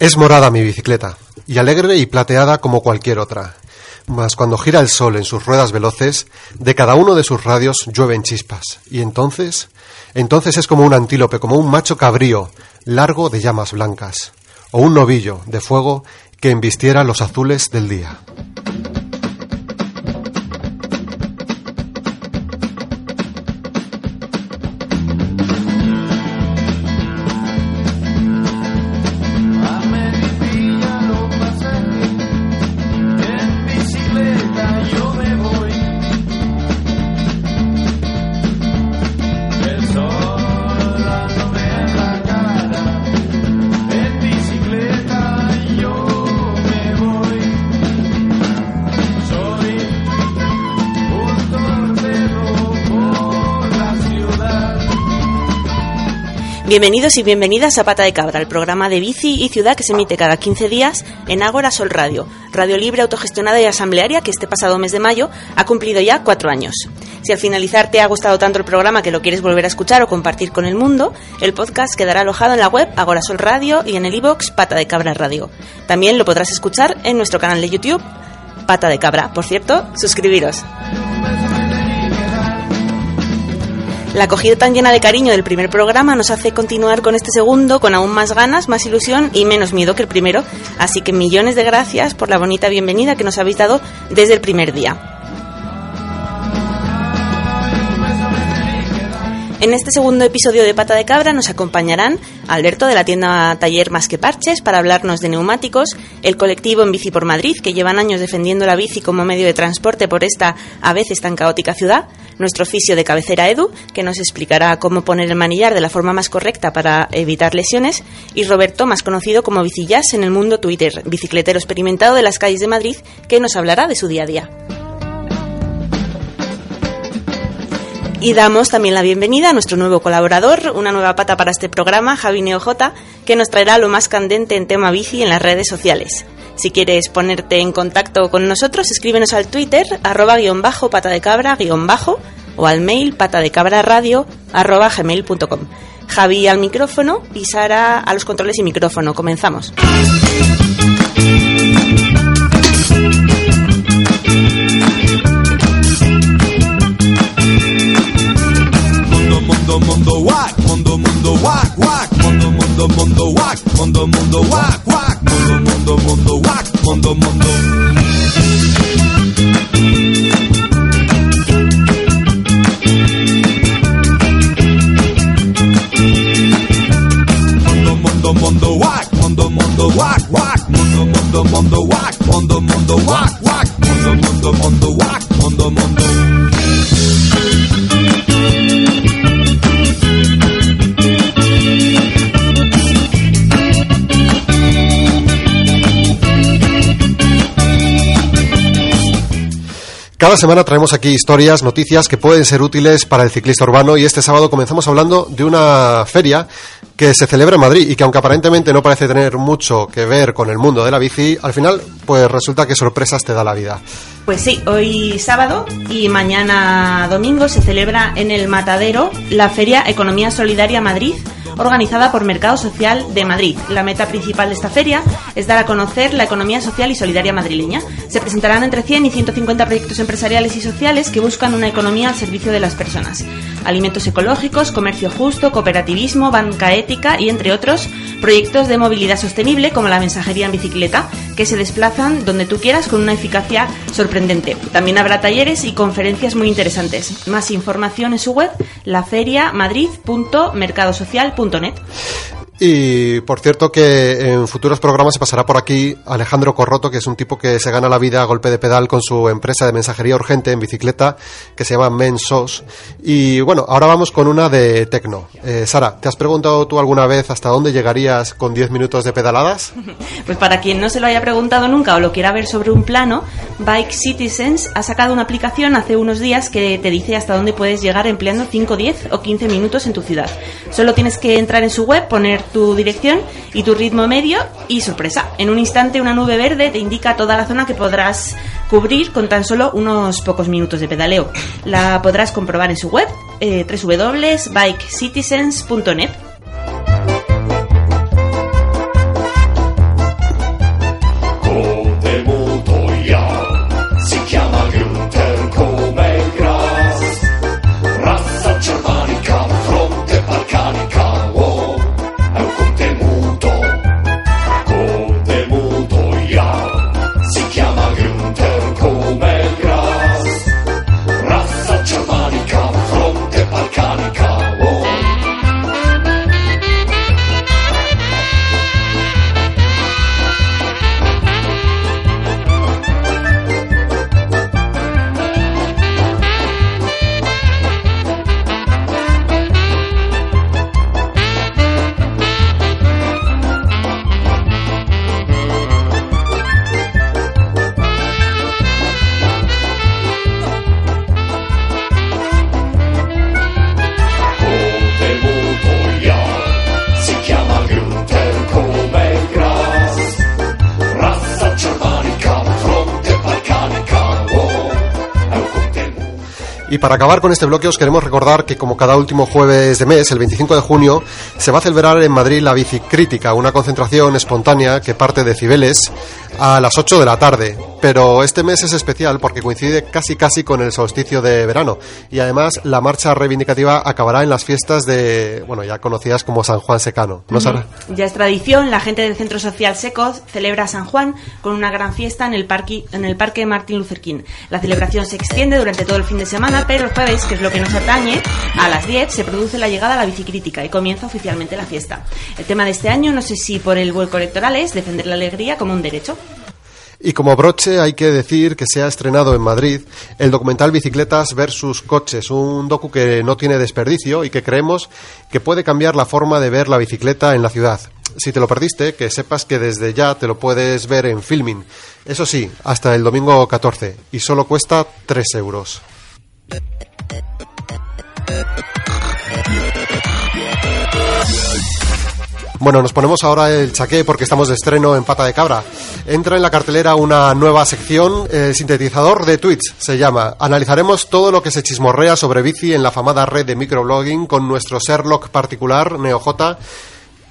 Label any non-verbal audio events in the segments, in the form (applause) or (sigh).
Es morada mi bicicleta, y alegre y plateada como cualquier otra. Mas cuando gira el sol en sus ruedas veloces, de cada uno de sus radios llueven chispas. Y entonces, entonces es como un antílope, como un macho cabrío, largo de llamas blancas, o un novillo de fuego que embistiera los azules del día. Bienvenidos y bienvenidas a Pata de Cabra, el programa de bici y ciudad que se emite cada 15 días en Ágora Sol Radio, radio libre, autogestionada y asamblearia que este pasado mes de mayo ha cumplido ya cuatro años. Si al finalizar te ha gustado tanto el programa que lo quieres volver a escuchar o compartir con el mundo, el podcast quedará alojado en la web Agora Sol Radio y en el iBox Pata de Cabra Radio. También lo podrás escuchar en nuestro canal de YouTube Pata de Cabra. Por cierto, suscribiros. La acogida tan llena de cariño del primer programa nos hace continuar con este segundo con aún más ganas, más ilusión y menos miedo que el primero. Así que millones de gracias por la bonita bienvenida que nos habéis dado desde el primer día. En este segundo episodio de Pata de Cabra nos acompañarán Alberto de la tienda Taller Más que Parches para hablarnos de neumáticos, el colectivo En Bici por Madrid, que llevan años defendiendo la bici como medio de transporte por esta a veces tan caótica ciudad, nuestro oficio de cabecera Edu, que nos explicará cómo poner el manillar de la forma más correcta para evitar lesiones, y Roberto, más conocido como Bicillas en el mundo Twitter, bicicletero experimentado de las calles de Madrid, que nos hablará de su día a día. Y damos también la bienvenida a nuestro nuevo colaborador, una nueva pata para este programa, Javi NeoJ, que nos traerá lo más candente en tema bici en las redes sociales. Si quieres ponerte en contacto con nosotros, escríbenos al Twitter, arroba guion bajo pata de cabra guion bajo, o al mail pata de cabra radio arroba gmail.com. Javi al micrófono y Sara a los controles y micrófono. Comenzamos. Mundo mundo wak mundo mundo wak wak mundo mundo mundo wak mundo mundo wak wak mundo mundo mundo wak mundo mundo mundo mundo mundo wak mundo mundo wak wak mundo mundo mundo wak mundo mundo wak wak mundo mundo mundo wak mundo mundo Cada semana traemos aquí historias, noticias que pueden ser útiles para el ciclista urbano y este sábado comenzamos hablando de una feria que se celebra en Madrid y que aunque aparentemente no parece tener mucho que ver con el mundo de la bici, al final pues resulta que sorpresas te da la vida. Pues sí, hoy sábado y mañana domingo se celebra en el Matadero la Feria Economía Solidaria Madrid organizada por Mercado Social de Madrid. La meta principal de esta feria es dar a conocer la economía social y solidaria madrileña. Se presentarán entre 100 y 150 proyectos empresariales y sociales que buscan una economía al servicio de las personas. Alimentos ecológicos, comercio justo, cooperativismo, banca ética y, entre otros, proyectos de movilidad sostenible como la mensajería en bicicleta, que se donde tú quieras con una eficacia sorprendente. También habrá talleres y conferencias muy interesantes. Más información en su web, laferiamadrid.mercadosocial.net. Y por cierto que en futuros programas se pasará por aquí Alejandro Corroto, que es un tipo que se gana la vida a golpe de pedal con su empresa de mensajería urgente en bicicleta, que se llama Mensos. Y bueno, ahora vamos con una de Tecno. Eh, Sara, ¿te has preguntado tú alguna vez hasta dónde llegarías con 10 minutos de pedaladas? (laughs) Pues para quien no se lo haya preguntado nunca o lo quiera ver sobre un plano, Bike Citizens ha sacado una aplicación hace unos días que te dice hasta dónde puedes llegar empleando 5, 10 o 15 minutos en tu ciudad. Solo tienes que entrar en su web, poner tu dirección y tu ritmo medio y sorpresa, en un instante una nube verde te indica toda la zona que podrás cubrir con tan solo unos pocos minutos de pedaleo. La podrás comprobar en su web eh, www.bikecitizens.net. Y para acabar con este bloque os queremos recordar que como cada último jueves de mes, el 25 de junio, se va a celebrar en Madrid la Bicicrítica, una concentración espontánea que parte de Cibeles a las 8 de la tarde. Pero este mes es especial porque coincide casi casi con el solsticio de verano y además la marcha reivindicativa acabará en las fiestas de, bueno, ya conocidas como San Juan Secano. ¿No, Sara? Ya es tradición, la gente del Centro Social Secos celebra San Juan con una gran fiesta en el parque, en el parque Martin Luther King. La celebración se extiende durante todo el fin de semana, pero el jueves, que es lo que nos atañe, a las 10 se produce la llegada a la bicicrítica y comienza oficialmente la fiesta. El tema de este año, no sé si por el vuelco electoral, es defender la alegría como un derecho. Y como broche hay que decir que se ha estrenado en Madrid el documental Bicicletas versus Coches, un docu que no tiene desperdicio y que creemos que puede cambiar la forma de ver la bicicleta en la ciudad. Si te lo perdiste, que sepas que desde ya te lo puedes ver en filming. Eso sí, hasta el domingo 14 y solo cuesta 3 euros. Bueno, nos ponemos ahora el chaqué porque estamos de estreno en Pata de Cabra. Entra en la cartelera una nueva sección, el sintetizador de tweets se llama. Analizaremos todo lo que se chismorrea sobre bici en la famada red de microblogging con nuestro Sherlock particular, NeoJ.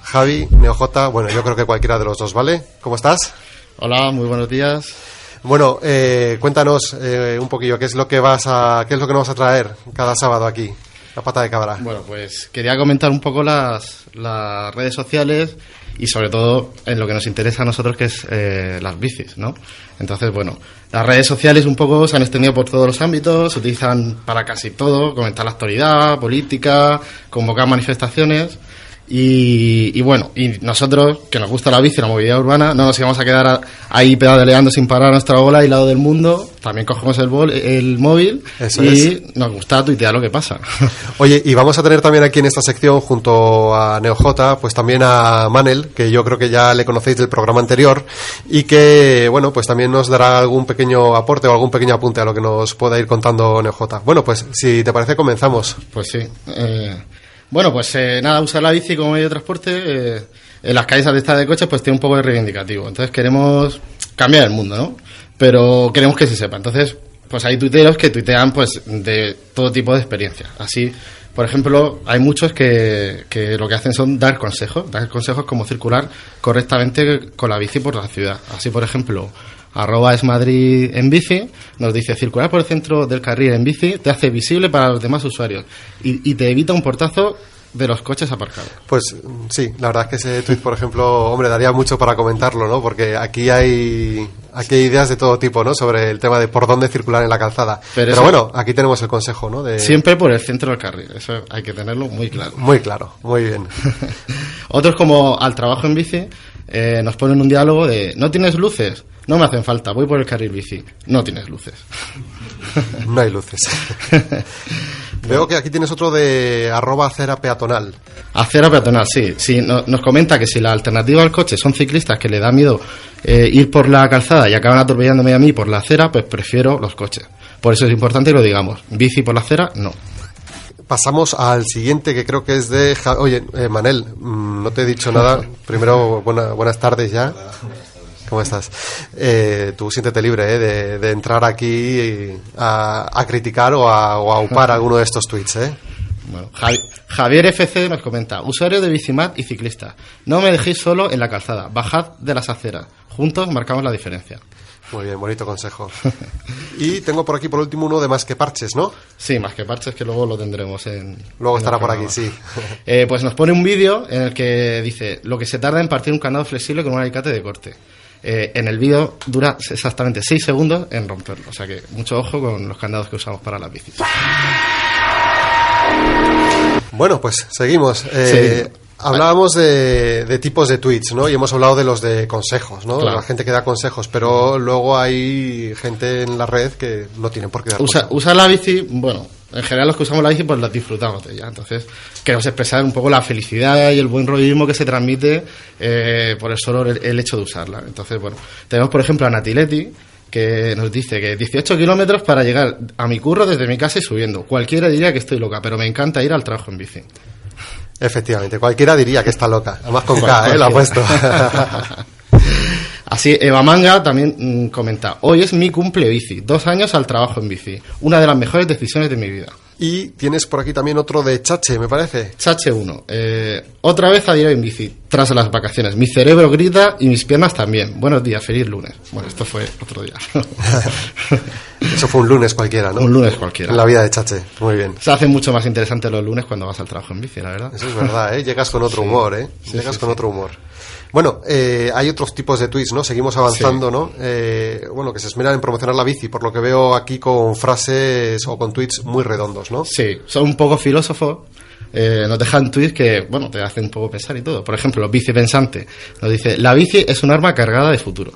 Javi, NeoJ, bueno, yo creo que cualquiera de los dos, ¿vale? ¿Cómo estás? Hola, muy buenos días. Bueno, eh, cuéntanos eh, un poquillo qué es lo que vas a, qué es lo que nos vas a traer cada sábado aquí, la pata de cabra. Bueno, pues quería comentar un poco las, las redes sociales y sobre todo en lo que nos interesa a nosotros que es eh, las bicis, ¿no? Entonces, bueno, las redes sociales un poco se han extendido por todos los ámbitos, se utilizan para casi todo, comentar la actualidad, política, convocar manifestaciones. Y, y bueno, y nosotros, que nos gusta la bici, la movilidad urbana, no nos íbamos a quedar a- ahí pedaleando sin parar a nuestra bola y lado del mundo. También cogemos el, bol- el móvil Eso y nos gusta tuitear lo que pasa. (laughs) Oye, y vamos a tener también aquí en esta sección, junto a NeoJ, pues también a Manel, que yo creo que ya le conocéis del programa anterior, y que, bueno, pues también nos dará algún pequeño aporte o algún pequeño apunte a lo que nos pueda ir contando NeoJ. Bueno, pues si te parece, comenzamos. Pues sí. Eh, bueno, pues eh, nada, usar la bici como medio de transporte eh, en las calles atestadas de coches pues tiene un poco de reivindicativo. Entonces queremos cambiar el mundo, ¿no? Pero queremos que se sepa. Entonces, pues hay tuiteros que tuitean pues de todo tipo de experiencias. Así, por ejemplo, hay muchos que, que lo que hacen son dar consejos, dar consejos como circular correctamente con la bici por la ciudad. Así, por ejemplo, arroba es Madrid en bici, nos dice circular por el centro del carril en bici te hace visible para los demás usuarios y, y te evita un portazo de los coches aparcados. Pues sí, la verdad es que ese tweet, por ejemplo, hombre, daría mucho para comentarlo, ¿no? Porque aquí hay, aquí hay ideas de todo tipo, ¿no? Sobre el tema de por dónde circular en la calzada. Pero bueno, aquí tenemos el consejo, ¿no? De... Siempre por el centro del carril, eso hay que tenerlo muy claro. Muy claro, muy bien. (laughs) Otros como al trabajo en bici eh, nos ponen un diálogo de ¿no tienes luces? No me hacen falta, voy por el carril bici. No tienes luces. (laughs) No hay luces. (laughs) Veo que aquí tienes otro de arroba acera peatonal. Acera peatonal, sí. sí no- nos comenta que si la alternativa al coche son ciclistas que le da miedo eh, ir por la calzada y acaban atropellándome a mí por la acera, pues prefiero los coches. Por eso es importante que lo digamos. Bici por la acera, no. Pasamos al siguiente que creo que es de... Ja- Oye, eh, Manel, mm, no te he dicho nada. (laughs) Primero, buena- buenas tardes ya. ¿Cómo estás? Eh, tú siéntete libre eh, de, de entrar aquí a, a criticar o a, o a upar (laughs) alguno de estos tweets. ¿eh? Bueno, Javi- Javier FC nos comenta, usuario de Bicimat y ciclista, no me dejéis solo en la calzada, bajad de las aceras, juntos marcamos la diferencia. Muy bien, bonito consejo. Y tengo por aquí por último uno de más que parches, ¿no? Sí, más que parches que luego lo tendremos en... Luego en estará por aquí, sí. (laughs) Eh, pues nos pone un vídeo en el que dice lo que se tarda en partir un candado flexible con un alicate de corte. Eh, en el vídeo dura exactamente 6 segundos en romperlo, o sea que mucho ojo con los candados que usamos para las bicis. Bueno, pues seguimos. Eh, Sí. Hablábamos de, de tipos de tweets, ¿no? Y hemos hablado de los de consejos, ¿no? Claro. La gente que da consejos, pero luego hay gente en la red que no tienen por qué dar Usa, consejos. usar la bici, bueno, en general los que usamos la bici pues la disfrutamos de ella, entonces queremos expresar un poco la felicidad y el buen rollismo que se transmite eh, por el solo el, el hecho de usarla. Entonces, bueno, tenemos por ejemplo a Natiletti que nos dice que 18 kilómetros para llegar a mi curro desde mi casa y subiendo. Cualquiera diría que estoy loca, pero me encanta ir al trabajo en bici. Efectivamente, cualquiera diría que está loca. Además con K, ¿eh? Lo ha puesto. (laughs) Así, Eva Manga también mm, comenta, hoy es mi cumple bici, dos años al trabajo en bici, una de las mejores decisiones de mi vida. Y tienes por aquí también otro de Chache, me parece. Chache 1, eh, otra vez a diario en bici, tras las vacaciones. Mi cerebro grita y mis piernas también. Buenos días, feliz lunes. Bueno, esto fue otro día. (laughs) Eso fue un lunes cualquiera, ¿no? Un lunes cualquiera. En la vida de Chache, muy bien. Se hace mucho más interesante los lunes cuando vas al trabajo en bici, la verdad. Eso es verdad, ¿eh? Llegas con otro humor, ¿eh? Sí, Llegas sí, con otro humor. Bueno, eh, hay otros tipos de tweets, ¿no? Seguimos avanzando, ¿no? Eh, bueno, que se esmeran en promocionar la bici, por lo que veo aquí con frases o con tweets muy redondos, ¿no? Sí, son un poco filósofos. eh, nos dejan tweets que, bueno, te hacen un poco pensar y todo. Por ejemplo, Bici Pensante nos dice, la bici es un arma cargada de futuro.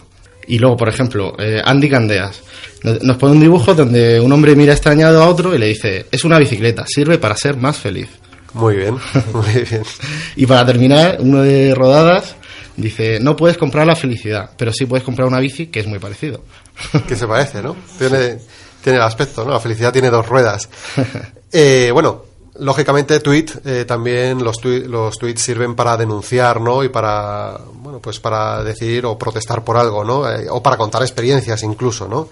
Y luego, por ejemplo, eh, Andy Candeas nos nos pone un dibujo donde un hombre mira extrañado a otro y le dice, es una bicicleta, sirve para ser más feliz. Muy bien, (laughs) muy bien. (laughs) Y para terminar, uno de Rodadas dice, no puedes comprar la felicidad, pero sí puedes comprar una bici que es muy parecido. (laughs) que se parece, ¿no? Tiene, tiene el aspecto, ¿no? La felicidad tiene dos ruedas. (laughs) Eh, bueno, lógicamente, tweet, eh, también los, tui- los tweets sirven para denunciar, ¿no? Y para, bueno, pues para decir o protestar por algo, ¿no? Eh, o para contar experiencias incluso, ¿no?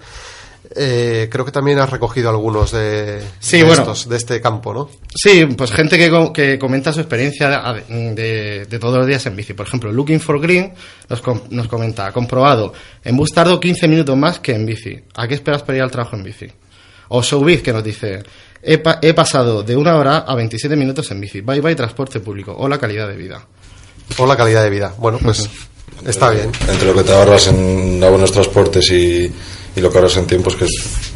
Eh, creo que también has recogido algunos de, Sí, de bueno. estos, de este campo, ¿no? Sí, pues gente que, que comenta su experiencia de, de- de todos los días en bici. Por ejemplo, Looking for Green nos, nos comenta, comprobado, en bus tardo 15 minutos más que en bici. ¿A qué esperas para ir al trabajo en bici? O Showbiz que nos dice, he, pa- he pasado de una hora a 27 minutos en bici. Bye bye transporte público. O la calidad de vida. O la calidad de vida. Bueno, pues está bien. Entre lo que te ahorras en abonos transportes y, y lo que ahorras en tiempos, que es,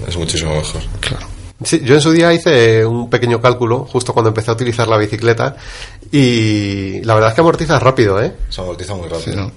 es muchísimo mejor. Claro. Sí, yo en su día hice un pequeño cálculo justo cuando empecé a utilizar la bicicleta y la verdad es que amortiza rápido, ¿eh? Se amortiza muy Sí, rápido. ¿no?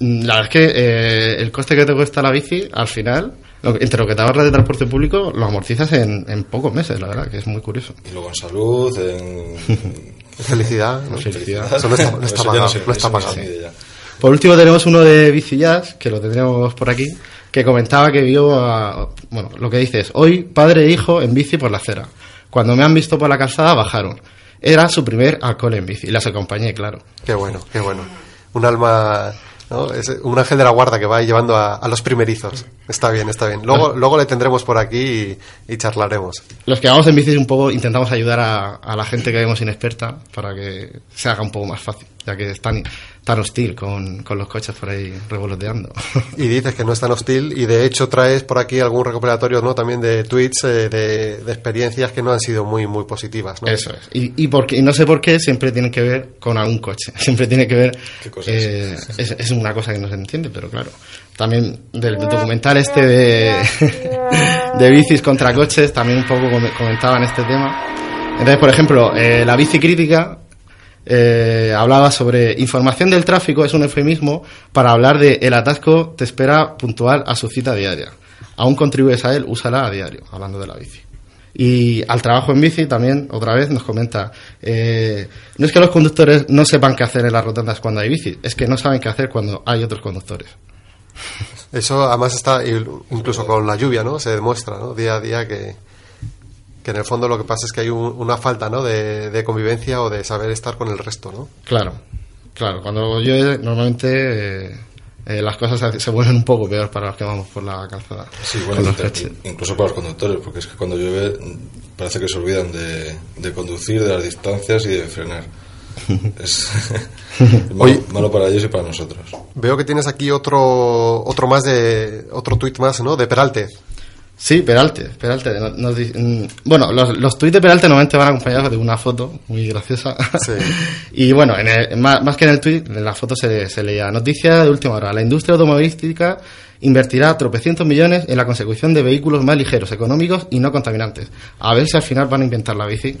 La verdad es que eh, el coste que te cuesta la bici, al final, lo- entre lo que te ahorras de transporte público, lo amortizas en, en pocos meses, la verdad, que es muy curioso. Y luego en salud, en (laughs) Felicidad, ¿no? Felicidad. Eso no está, no está pagado, no está pagado. ya. Por último tenemos uno de Bicillas, que lo tendríamos por aquí, que comentaba que vio, a- bueno, lo que dice es, hoy padre e hijo en bici por la acera. Cuando me han visto por la calzada bajaron. Era su primer alcohol en bici y las acompañé, claro. Qué bueno, qué bueno. Un alma, ¿no? Es un ángel de la guarda que va llevando a, a los primerizos. Está bien, está bien. Luego, luego le tendremos por aquí y, y charlaremos. Los que vamos en bici un poco intentamos ayudar a, a la gente que vemos inexperta para que se haga un poco más fácil, ya que es tan, hostil con, con los coches por ahí revoloteando. (laughs) Y dices que no es tan hostil y de hecho traes por aquí algún recopilatorio, ¿no? También de tweets, eh, de, de experiencias que no han sido muy, muy positivas, ¿no? Eso es. Y, y, porque, y no sé por qué siempre tiene que ver con algún coche. (laughs) Siempre tiene que ver. ¿Qué cosa eh, es, es una cosa que no se entiende, pero claro. También del, documental este de, (laughs) de bicis contra coches, también un poco come- comentaban este tema. Entonces, por ejemplo, eh, la bici crítica eh, hablaba sobre información del tráfico, es un eufemismo para hablar de el atasco te espera puntual a su cita diaria. Aún contribuyes a él, úsala a diario, hablando de la bici. Y al trabajo en bici también, otra vez, nos comenta, eh, no es que los conductores no sepan qué hacer en las rotondas cuando hay bici, es que no saben qué hacer cuando hay otros conductores. Eso además está incluso con la lluvia, ¿no? Se demuestra, ¿no? Día a día que, que en el fondo lo que pasa es que hay un- una falta, ¿no? De, de convivencia o de saber estar con el resto, ¿no? Claro, claro, cuando llueve normalmente eh, eh, las cosas se, vuelven un poco peor para los que vamos por la calzada. Sí, con bueno, incluso para los conductores, porque es que cuando llueve parece que se olvidan de, de conducir, de las distancias y de frenar. (laughs) Es, es (laughs) malo, malo para ellos y para nosotros. Veo que tienes aquí otro otro más de otro tuit más, ¿no? De Peralte. Sí, Peralte, Peralte. no- nos di- mm, bueno, los, los tuits de Peralte normalmente van acompañados de una foto muy graciosa. Sí. (laughs) y bueno, en el- más, más que en el tuit, en la foto se, se leía noticia de última hora. La industria automovilística invertirá tropecientos millones en la consecución de vehículos más ligeros, económicos y no contaminantes. A ver si al final van a inventar la bici.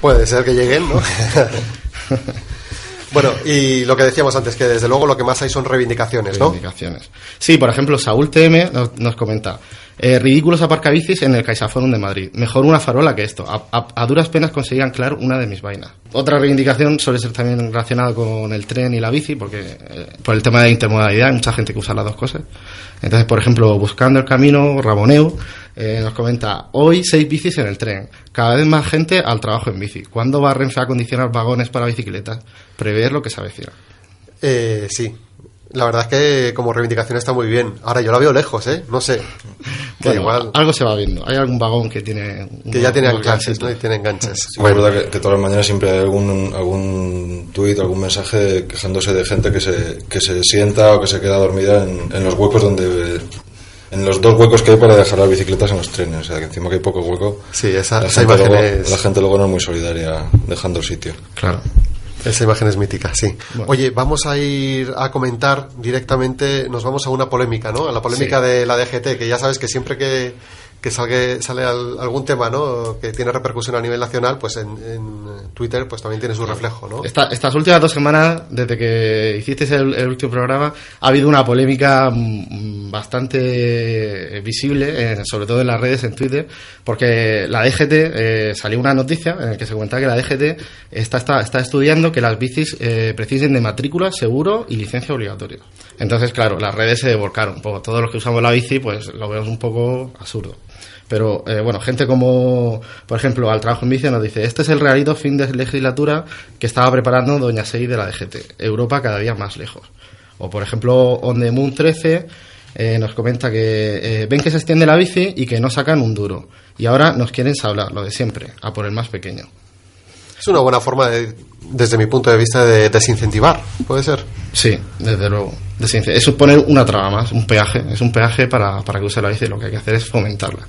Puede ser que lleguen, ¿no? (laughs) bueno, y lo que decíamos antes, que desde luego lo que más hay son reivindicaciones, ¿no? Reivindicaciones. Sí, por ejemplo, Saúl TM nos, nos comenta. Eh, ridículos aparcabicis en el CaixaForum de Madrid. Mejor una farola que esto. A, duras penas conseguí anclar una de mis vainas. Otra reivindicación suele ser también relacionada con el tren y la bici, porque eh, por el tema de intermodalidad hay mucha gente que usa las dos cosas. Entonces, por ejemplo, buscando el camino, Raboneu eh, nos comenta, hoy seis bicis en el tren, cada vez más gente al trabajo en bici. ¿Cuándo va Renfe a acondicionar vagones para bicicletas? Prever lo que se avecina. Eh, sí. La verdad es que como reivindicación está muy bien. Ahora yo la veo lejos, ¿eh? No sé. (laughs) Que Bueno, igual algo se va viendo. Hay algún vagón que tiene... que ya tiene anclajes, ¿no? Y tiene enganches. Sí, es verdad que, que todas las mañanas siempre hay algún, algún tuit, algún mensaje quejándose de gente que se, que se sienta o que se queda dormida en, en los huecos donde... En los dos huecos que hay para dejar las bicicletas en los trenes. O sea, que encima que hay poco hueco. Sí, esa, la, esa gente imagen luego, es... la gente luego no es muy solidaria dejando el sitio. Claro. Esa imagen es mítica, sí. Bueno. Oye, vamos a ir a comentar directamente, nos vamos a una polémica, ¿no? A la polémica Sí. de la DGT, que ya sabes que siempre que, que salga, sale al- algún tema, ¿no? Que tiene repercusión a nivel nacional, pues en, en Twitter pues también tiene su reflejo, ¿no? Esta- estas últimas dos semanas, desde que hicisteis el, el último programa, ha habido una polémica mm, bastante visible, eh, sobre todo en las redes, en Twitter, porque la DGT, eh, salió una noticia en la que se comentaba que la DGT está, está, está estudiando que las bicis eh, precisen de matrícula, seguro y licencia obligatoria. Entonces, claro, las redes se volcaron. Todos los que usamos la bici, pues lo vemos un poco absurdo. Pero eh, bueno, gente como, por ejemplo, al trabajo en vicio nos dice, este es el realito fin de legislatura que estaba preparando Doña Sey de la DGT. Europa cada día más lejos. O por ejemplo, On the Moon 13 eh, nos comenta que eh, ven que se extiende la bici y que no sacan un duro. Y ahora nos quieren hablar, lo de siempre, a por el más pequeño. Es una buena forma, de, desde mi punto de vista, de desincentivar, ¿puede ser? Sí, desde luego. Desince- Es poner una traba más, un peaje. Es un peaje para, para que use la bici. Lo que hay que hacer es fomentarla.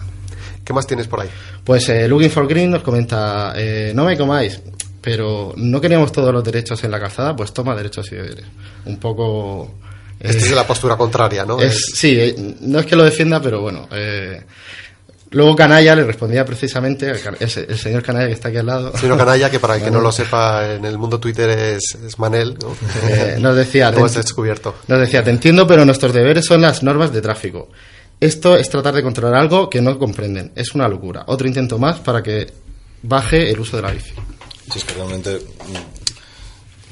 ¿Qué más tienes por ahí? Pues eh, Looking for Green nos comenta, eh, no me comáis, pero no queríamos todos los derechos en la calzada, pues toma derechos y deberes. Un poco... eh, Esta es la postura contraria, ¿no? es- sí, eh, no es que lo defienda, pero bueno. eh, luego Canalla le respondía precisamente, el, señor Canalla que está aquí al lado, Sino canalla, que para el que no lo (laughs) sepa, en el mundo Twitter es, es Manel, ¿no? eh, nos decía... (laughs) "Te- descubierto. Nos decía, te entiendo, pero nuestros deberes son las normas de tráfico. Esto es tratar de controlar algo que no comprenden. Es una locura. Otro intento más para que baje el uso de la bici. Si es que realmente mm,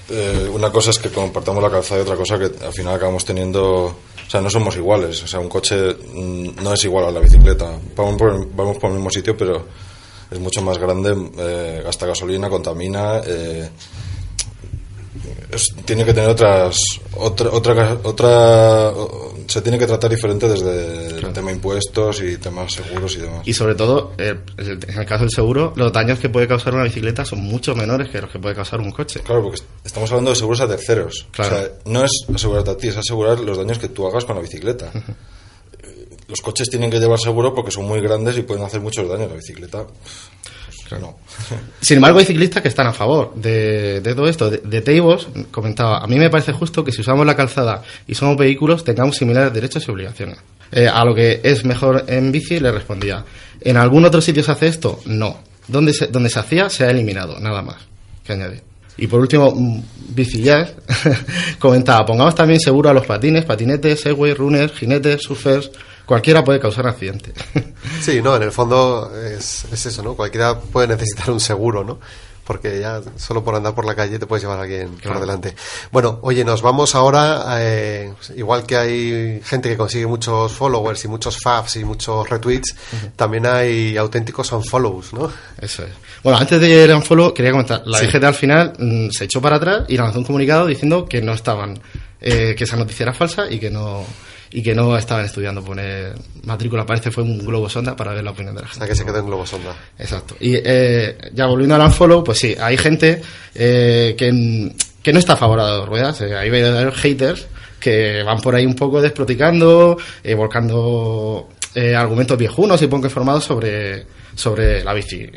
eh, una cosa es que compartamos la calzada y otra cosa que al final acabamos teniendo, o sea, no somos iguales, o sea, un coche mm, no es igual a la bicicleta, vamos por, vamos por el mismo sitio, pero es mucho más grande, eh, gasta gasolina, contamina, eh, es- tiene que tener otras, otra, otra, otra, se tiene que tratar diferente desde el tema impuestos y temas seguros y demás. Y sobre todo, eh, en el caso del seguro, los daños que puede causar una bicicleta son mucho menores que los que puede causar un coche. Claro, porque estamos hablando de seguros a terceros. Claro. O sea, no es asegurarte a ti, es asegurar los daños que tú hagas con la bicicleta. Los coches tienen que llevar seguro porque son muy grandes y pueden hacer muchos daños. La bicicleta, no. (laughs) Sin embargo, hay ciclistas que están a favor de, de todo esto. De, de Teibos comentaba, a mí me parece justo que si usamos la calzada y somos vehículos tengamos similares derechos y obligaciones. Eh, a lo que es mejor en bici le respondía, ¿en algún otro sitio se hace esto? No. Donde se, donde se hacía se ha eliminado, nada más. Que añade. Y por último, mm, Bici Jazz (laughs) comentaba, pongamos también seguro a los patines, patinetes, segway, runners, jinetes, surfers, cualquiera puede causar accidente. (laughs) Sí, no, en el fondo es, es eso, ¿no? Cualquiera puede necesitar un seguro, ¿no? Porque ya solo por andar por la calle te puedes llevar a alguien por delante. Bueno, oye, nos vamos ahora, eh, igual que hay gente que consigue muchos followers y muchos faves y muchos retweets, también hay auténticos unfollows, ¿no? Eso es. Bueno, antes de ir a un follow, quería comentar. La Sí. DGT al final mm, se echó para atrás y lanzó un comunicado diciendo que no estaban, eh, que esa noticia era falsa y que no y que no estaban estudiando poner matrícula. Parece fue un globo sonda para ver la opinión de la O gente. sea, que se quedó en globo sonda. Exacto. Y eh, ya volviendo al unfollow, pues sí, hay gente eh, que, que no está a favor de las ruedas. eh, hay verdaderos haters que van por ahí un poco desproticando, eh, volcando eh, argumentos viejunos y poco informados sobre, sobre la bici.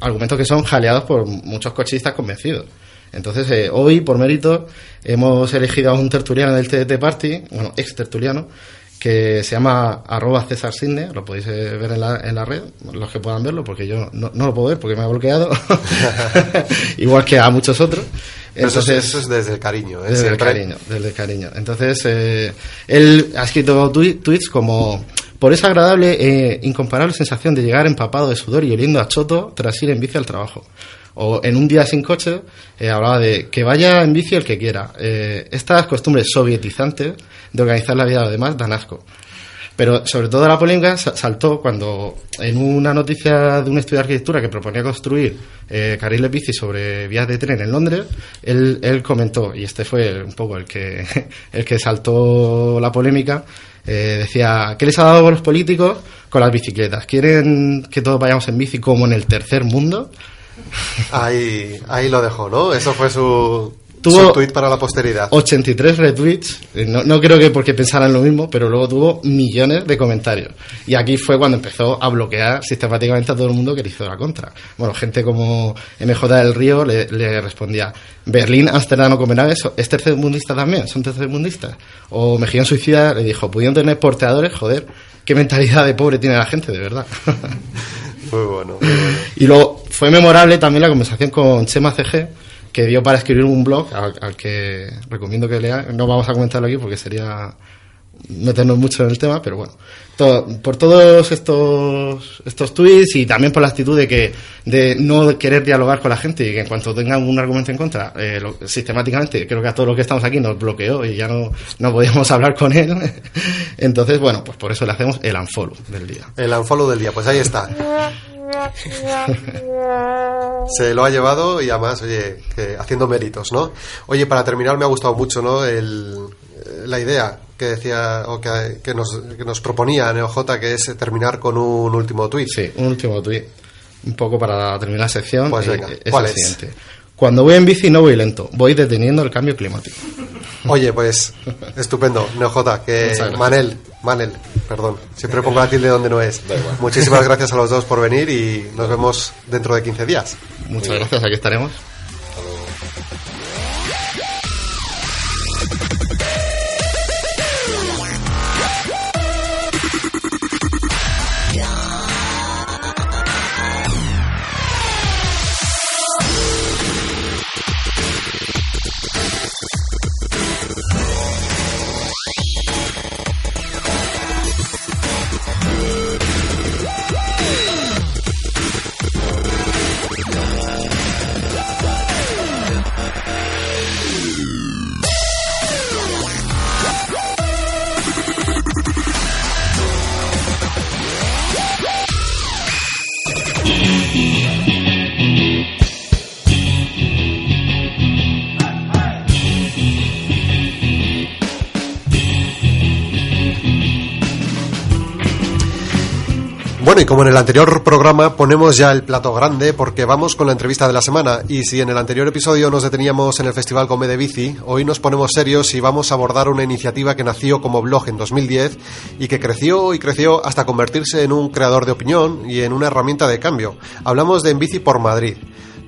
Argumentos que son jaleados por muchos cochistas convencidos. Entonces, eh, hoy, por mérito, hemos elegido a un tertuliano del TDT Party, bueno, ex tertuliano, que se llama arroba César Sidney, lo podéis eh, ver en la, en la red, los que puedan verlo, porque yo no, no lo puedo ver porque me ha bloqueado, (laughs) (laughs) igual que a muchos otros. Pero eso, es- Entonces, eso es desde el cariño, ¿eh? desde el cariño, desde el cariño. Entonces, eh, él ha escrito tweets como por esa agradable e incomparable sensación de llegar empapado de sudor y oliendo a choto tras ir en bici al trabajo. O en un día sin coche, eh, hablaba de que vaya en bici el que quiera. Eh, estas costumbres sovietizantes de organizar la vida de los demás dan asco. Pero sobre todo la polémica sa- saltó cuando en una noticia de un estudio de arquitectura que proponía construir eh, carriles bici sobre vías de tren en Londres, él, comentó, y este fue un poco el que, (laughs) el que saltó la polémica, decía, ¿qué les ha dado a los políticos con las bicicletas? ¿Quieren que todos vayamos en bici como en el tercer mundo? Ahí, ahí lo dejó, ¿no? Eso fue su, Tuvo- su tuit para la posteridad. 83 retweets, eh, no, no creo que porque pensaran lo mismo, pero luego tuvo millones de comentarios. Y aquí fue cuando empezó a bloquear sistemáticamente a todo el mundo que le hizo la contra. Bueno, gente como MJ del Río le, le respondía, Berlín, Ámsterdam o Copenhague es tercermundista también, son tercermundistas. O Mejillón Suicida le dijo, pudieron tener porteadores, joder, qué mentalidad de pobre tiene la gente, de verdad. (laughs) Muy bueno, muy bueno. Y luego fue memorable también la conversación con Chema CG, que dio para escribir un blog al, al que recomiendo que lea. No vamos a comentarlo aquí porque sería meternos mucho en el tema, pero bueno. To- por todos estos estos tweets y también por la actitud de que de no querer dialogar con la gente y que en cuanto tengan un argumento en contra, eh, lo- sistemáticamente, creo que a todos los que estamos aquí nos bloqueó y ya no, no podíamos (laughs) hablar con él. Entonces, bueno, pues por eso le hacemos el unfollow del día. El unfollow del día, pues ahí está. Se lo ha llevado y además, oye, que haciendo méritos, ¿no? Oye, para terminar me ha gustado mucho, ¿no? El, la idea que decía o que, que nos, que nos proponía NeoJ, que es terminar con un último tuit. Sí, un último tuit. Un poco para terminar la sección. Pues venga, es ¿cuál el es? siguiente. Cuando voy en bici no voy lento, voy deteniendo el cambio climático. (laughs) Oye, pues estupendo, NeoJ, que. Manel, Manel, perdón, siempre pongo la tilde donde no es. Muchísimas (laughs) gracias a los dos por venir y nos vemos dentro de 15 días. Muchas gracias, aquí estaremos. Y como en el anterior programa ponemos ya el plato grande porque vamos con la entrevista de la semana y si en el anterior episodio nos deteníamos en el Festival Come de Bici, hoy nos ponemos serios y vamos a abordar una iniciativa que nació como blog en 2010 y que creció y creció hasta convertirse en un creador de opinión y en una herramienta de cambio. Hablamos de En Bici por Madrid.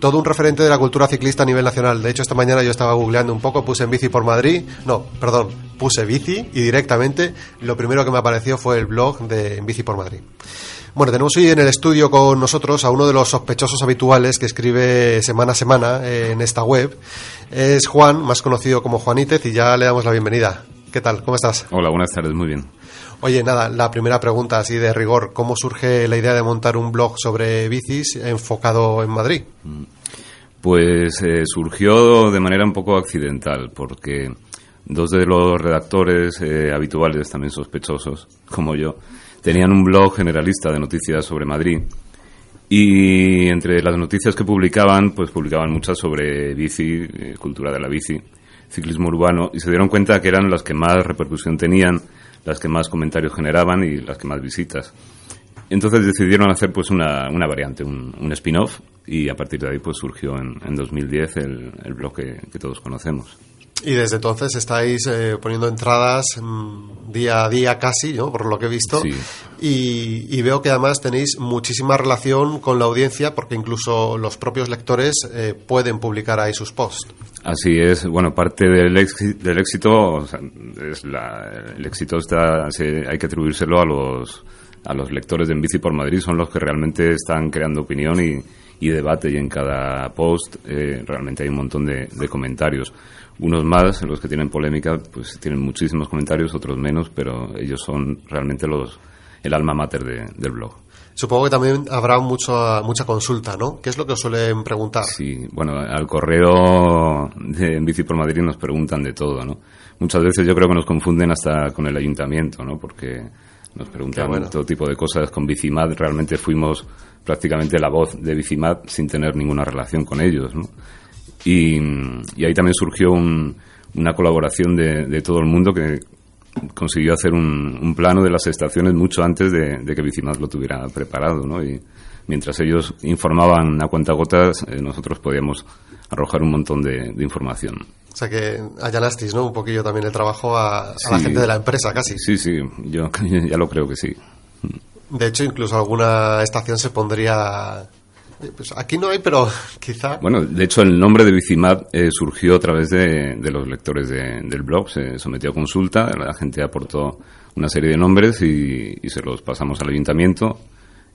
Todo un referente de la cultura ciclista a nivel nacional. De hecho, esta mañana yo estaba googleando un poco, puse en bici por Madrid. No, perdón, puse bici y directamente lo primero que me apareció fue el blog de En Bici por Madrid. Bueno, tenemos hoy en el estudio con nosotros a uno de los sospechosos habituales que escribe semana a semana eh, en esta web. Es Juan, más conocido como Juanítez, y ya le damos la bienvenida. ¿Qué tal? ¿Cómo estás? Hola, buenas tardes, muy bien. Oye, nada, la primera pregunta así de rigor. ¿Cómo surge la idea de montar un blog sobre bicis enfocado en Madrid? Pues eh, surgió de manera un poco accidental, porque dos de los redactores eh, habituales, también sospechosos, como yo, tenían un blog generalista de noticias sobre Madrid. Y entre las noticias que publicaban, pues publicaban muchas sobre bici, eh, cultura de la bici, ciclismo urbano, y se dieron cuenta que eran las que más repercusión tenían, las que más comentarios generaban y las que más visitas. Entonces decidieron hacer pues una, una variante, un, un spin-off, y a partir de ahí pues surgió en, en 2010 el, el blog que, que todos conocemos. Y desde entonces estáis eh, poniendo entradas mm, día a día casi, ¿no? por lo que he visto. Sí. Y, y veo que además tenéis muchísima relación con la audiencia porque incluso los propios lectores eh, pueden publicar ahí sus posts. Así es, bueno, parte del, éxi- del éxito, o sea, es la- el éxito está, se- hay que atribuírselo a los, a los lectores de En Bici por Madrid, son los que realmente están creando opinión y, y debate, y en cada post eh, realmente hay un montón de, de comentarios. Unos más, los que tienen polémica, pues tienen muchísimos comentarios, otros menos, pero ellos son realmente los, el alma mater de- del blog. Supongo que también habrá mucho, mucha consulta, ¿no? ¿Qué es lo que os suelen preguntar? Sí, bueno, al correo de En Bici por Madrid nos preguntan de todo, ¿no? Muchas veces yo creo que nos confunden hasta con el ayuntamiento, ¿no? Porque Nos bueno. todo tipo de cosas. Con Bicimad realmente fuimos prácticamente la voz de Bicimad sin tener ninguna relación con ellos, ¿no? Y, y ahí también surgió un- una colaboración de, de todo el mundo que consiguió hacer un, un plano de las estaciones mucho antes de, de que Bicimad lo tuviera preparado, ¿no? Y mientras ellos informaban a cuentagotas, eh, nosotros podíamos arrojar un montón de, de información. O sea que allanasteis, ¿no? Un poquillo también el trabajo a, a la gente de la empresa, casi. Sí, sí, yo (laughs) ya lo creo que sí. De hecho, incluso alguna estación se pondría... Pues aquí no hay, pero (laughs) quizá... Bueno, de hecho, el nombre de Bicimad eh, surgió a través de, de los lectores de- del blog. Se sometió a consulta, la gente aportó una serie de nombres y, y se los pasamos al ayuntamiento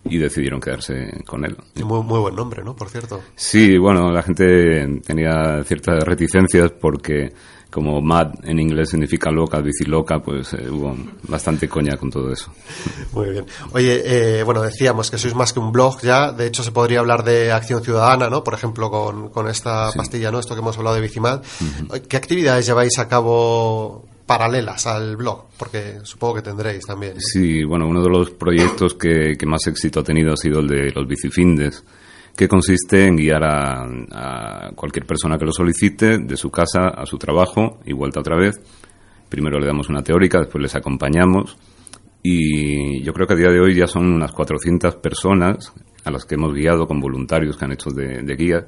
y decidieron quedarse con él. Muy, muy buen nombre, ¿no? Por cierto. Sí, bueno, la gente tenía ciertas reticencias porque como mad en inglés significa loca, biciloca, pues eh, hubo bastante coña con todo eso. Muy bien. Oye, eh, bueno, decíamos que sois más que un blog ya. De hecho, se podría hablar de acción ciudadana, ¿no? Por ejemplo, con, con esta pastilla, ¿no? Esto que hemos hablado de Bicimad. ¿Qué actividades lleváis a cabo paralelas al blog? Porque supongo que tendréis también. Sí, bueno, uno de los proyectos que, que más éxito ha tenido ha sido el de los bicifindes, que consiste en guiar a, a cualquier persona que lo solicite de su casa a su trabajo y vuelta otra vez. Primero le damos una teórica, después les acompañamos y yo creo que a día de hoy ya son unas 400 personas a las que hemos guiado con voluntarios que han hecho de, guía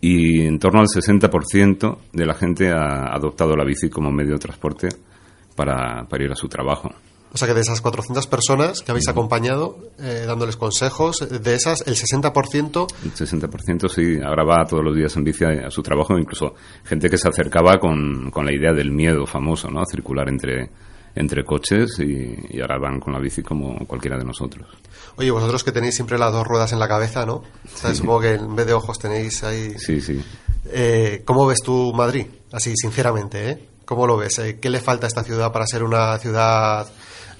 y en torno al 60% de la gente ha adoptado la bici como medio de transporte para ir a su trabajo. O sea que de esas 400 personas que habéis acompañado, eh, dándoles consejos, de esas, el 60%, El 60% sí, ahora va todos los días en bici a, a su trabajo, incluso gente que se acercaba con, con la idea del miedo famoso, ¿no? A circular entre, entre coches y, y ahora van con la bici como cualquiera de nosotros. oye, vosotros que tenéis siempre las dos ruedas en la cabeza, ¿no? O sea, Supongo que en vez de ojos tenéis ahí... Sí, sí. Eh, ¿Cómo ves tú Madrid? Así, sinceramente, ¿eh? ¿Cómo lo ves? Eh, ¿Qué le falta a esta ciudad para ser una ciudad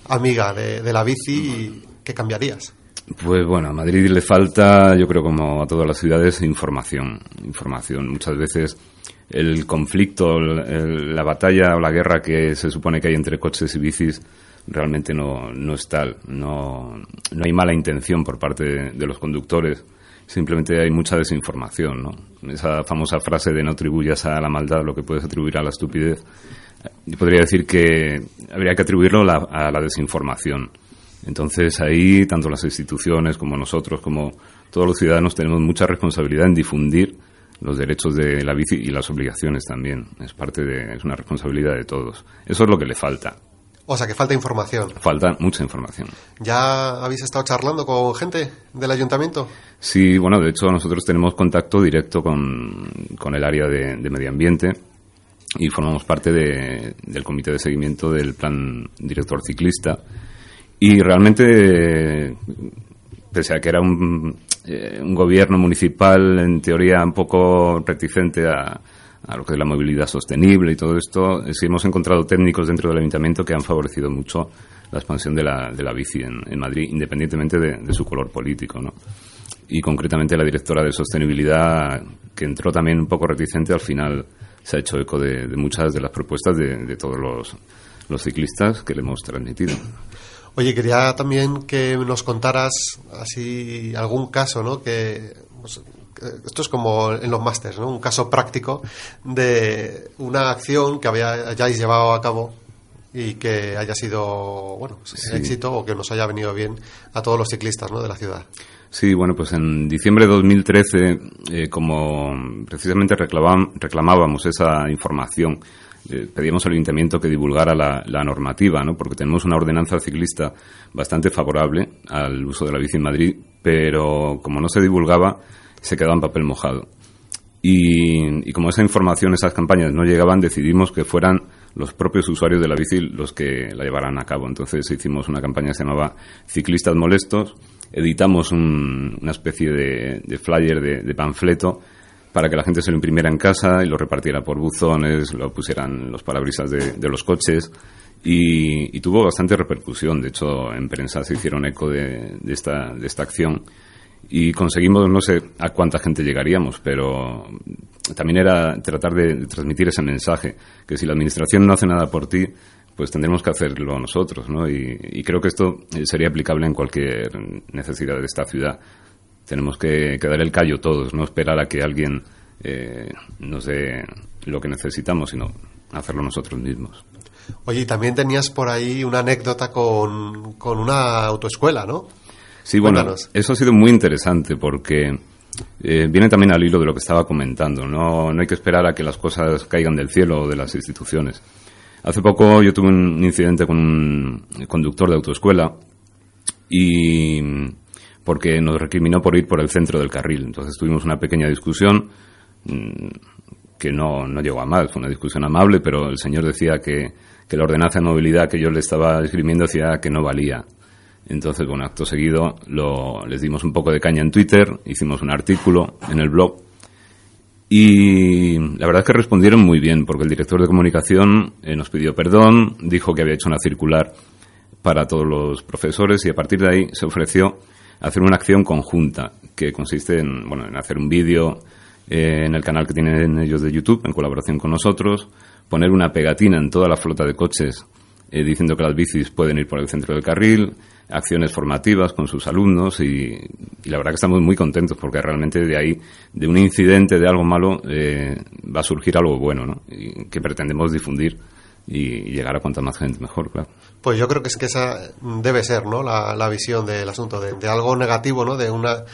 amiga de, la bici y qué cambiarías? Pues bueno, a Madrid le falta, yo creo como a todas las ciudades, información. Información. Muchas veces el conflicto, el- la batalla o la guerra que se supone que hay entre coches y bicis realmente no, no es tal. No, no hay mala intención por parte de, de los conductores. Simplemente hay mucha desinformación, ¿no? Esa famosa frase de no atribuyas a la maldad lo que puedes atribuir a la estupidez. Yo podría decir que habría que atribuirlo la- a la desinformación. Entonces ahí tanto las instituciones como nosotros, como todos los ciudadanos tenemos mucha responsabilidad en difundir los derechos de la bici y las obligaciones también. Es parte de, es una responsabilidad de todos. Eso es lo que le falta. O sea, que falta información. Falta mucha información. ¿Ya habéis estado charlando con gente del ayuntamiento? Sí, bueno, de hecho nosotros tenemos contacto directo con, con el área de, de medio ambiente y formamos parte de- del comité de seguimiento del plan director ciclista. Y realmente, pese a que era un, eh, un gobierno municipal en teoría un poco reticente a, a lo que es la movilidad sostenible y todo esto, eh, sí hemos encontrado técnicos dentro del ayuntamiento que han favorecido mucho la expansión de la, de la bici en, en Madrid, independientemente de, de su color político, ¿no? y concretamente la directora de sostenibilidad, que entró también un poco reticente, al final se ha hecho eco de, de muchas de las propuestas de, de todos los, los ciclistas que le hemos transmitido. Oye, quería también que nos contaras así algún caso, ¿no? Que pues, que esto es como en los másters, ¿no? Un caso práctico de una acción que había, hayáis llevado a cabo y que haya sido, bueno, pues, Sí. éxito o que nos haya venido bien a todos los ciclistas, ¿no? De la ciudad. Sí, bueno, pues en diciembre de 2013, eh, como precisamente reclamábamos esa información, eh, pedíamos al ayuntamiento que divulgara la, la normativa, ¿no? porque tenemos una ordenanza ciclista bastante favorable al uso de la bici en Madrid, pero como no se divulgaba, se quedaba en papel mojado. Y, y como esa información, esas campañas no llegaban, decidimos que fueran los propios usuarios de la bici los que la llevaran a cabo. Entonces hicimos una campaña que se llamaba Ciclistas Molestos, editamos un- una especie de, de flyer, de, panfleto, para que la gente se lo imprimiera en casa y lo repartiera por buzones, lo pusieran los parabrisas de, los coches. Y, y tuvo bastante repercusión. De hecho, en prensa se hicieron eco de, de esta, de esta acción y conseguimos, no sé a cuánta gente llegaríamos, pero también era tratar de transmitir ese mensaje, que si la administración no hace nada por ti, pues tendremos que hacerlo nosotros, ¿no? Y, y creo que esto sería aplicable en cualquier necesidad de esta ciudad. Tenemos que, que dar el callo todos, no esperar a que alguien eh, nos dé lo que necesitamos, sino hacerlo nosotros mismos. Oye, y también tenías por ahí una anécdota con, con una autoescuela, ¿no? Sí, bueno, eso ha sido muy interesante porque eh, viene también al hilo de lo que estaba comentando. No, no hay que esperar a que las cosas caigan del cielo o de las instituciones. Hace poco yo tuve un incidente con un conductor de autoescuela y porque nos recriminó por ir por el centro del carril. Entonces tuvimos una pequeña discusión mm, que no, no llegó a más, fue una discusión amable, pero el señor decía que, que la ordenanza de movilidad que yo le estaba esgrimiendo decía que no valía. Entonces, bueno, acto seguido lo, les dimos un poco de caña en Twitter, hicimos un artículo en el blog y la verdad es que respondieron muy bien, porque el director de comunicación eh, nos pidió perdón, dijo que había hecho una circular para todos los profesores y a partir de ahí se ofreció hacer una acción conjunta que consiste en, bueno, en hacer un vídeo eh, en el canal que tienen ellos de YouTube en colaboración con nosotros, poner una pegatina en toda la flota de coches eh, diciendo que las bicis pueden ir por el centro del carril, acciones formativas con sus alumnos y, y la verdad que estamos muy contentos porque realmente de ahí, de un incidente, de algo malo, eh, va a surgir algo bueno, ¿no? Y que pretendemos difundir y, llegar a cuanta más gente mejor, claro. Pues yo creo que es que esa debe ser, ¿no? La, la visión del asunto, de, de algo negativo, ¿no? De una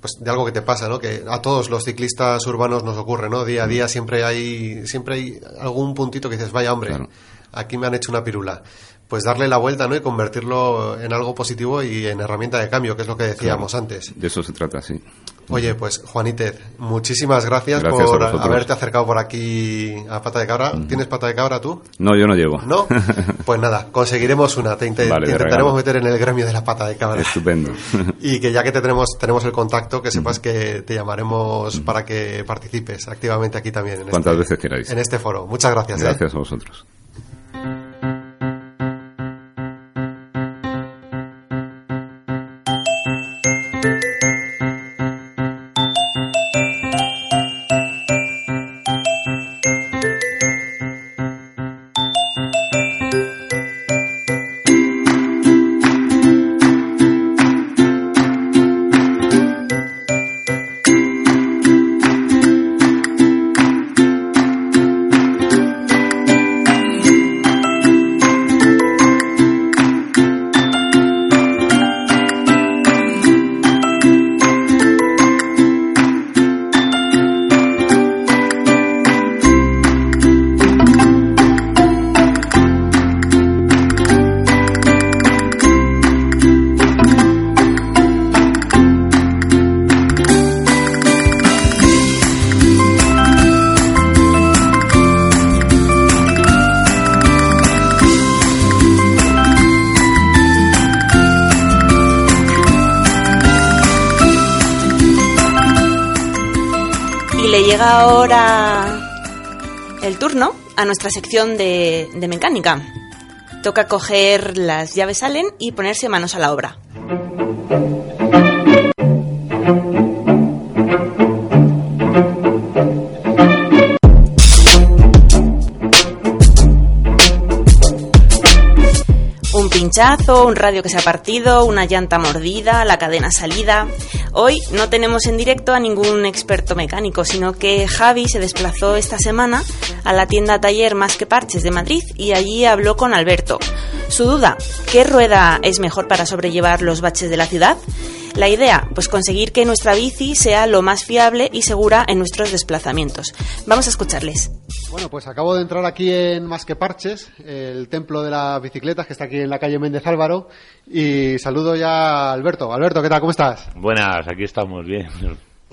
pues de algo que te pasa, ¿no? Que a todos los ciclistas urbanos nos ocurre, ¿no? Día a día siempre hay siempre hay algún puntito que dices, vaya hombre, Claro. aquí me han hecho una pirula. Pues darle la vuelta, ¿no? Y convertirlo en algo positivo y en herramienta de cambio, que es lo que decíamos antes. De eso se trata, sí. Oye, pues Juanítez, muchísimas gracias, por haberte acercado por aquí a Pata de Cabra. ¿Tienes Pata de Cabra tú? No, yo no llevo. ¿No? (laughs) Pues nada, conseguiremos una. Te, inte- Vale, te intentaremos meter en el gremio de la Pata de Cabra. Estupendo. (laughs) Y que ya que te tenemos, tenemos el contacto, que sepas que te llamaremos para que participes activamente aquí también. En Cuantas este, veces queráis. En este foro. Muchas gracias. ¿eh? Gracias a vosotros. A nuestra sección de, mecánica. Toca coger las llaves salen y ponerse manos a la obra. Un pinchazo, un radio que se ha partido, una llanta mordida, la cadena salida. Hoy no tenemos en directo a ningún experto mecánico, sino que Javi se desplazó esta semana a la tienda taller Más que Parches de Madrid y allí habló con Alberto. Su duda, ¿qué rueda es mejor para sobrellevar los baches de la ciudad? La idea, pues conseguir que nuestra bici sea lo más fiable y segura en nuestros desplazamientos. Vamos a escucharles. Bueno, pues acabo de entrar aquí en Más que Parches, el templo de las bicicletas que está aquí en la calle Méndez Álvaro. Y saludo ya a Alberto. Alberto, ¿qué tal? ¿Cómo estás? Buenas, aquí estamos bien.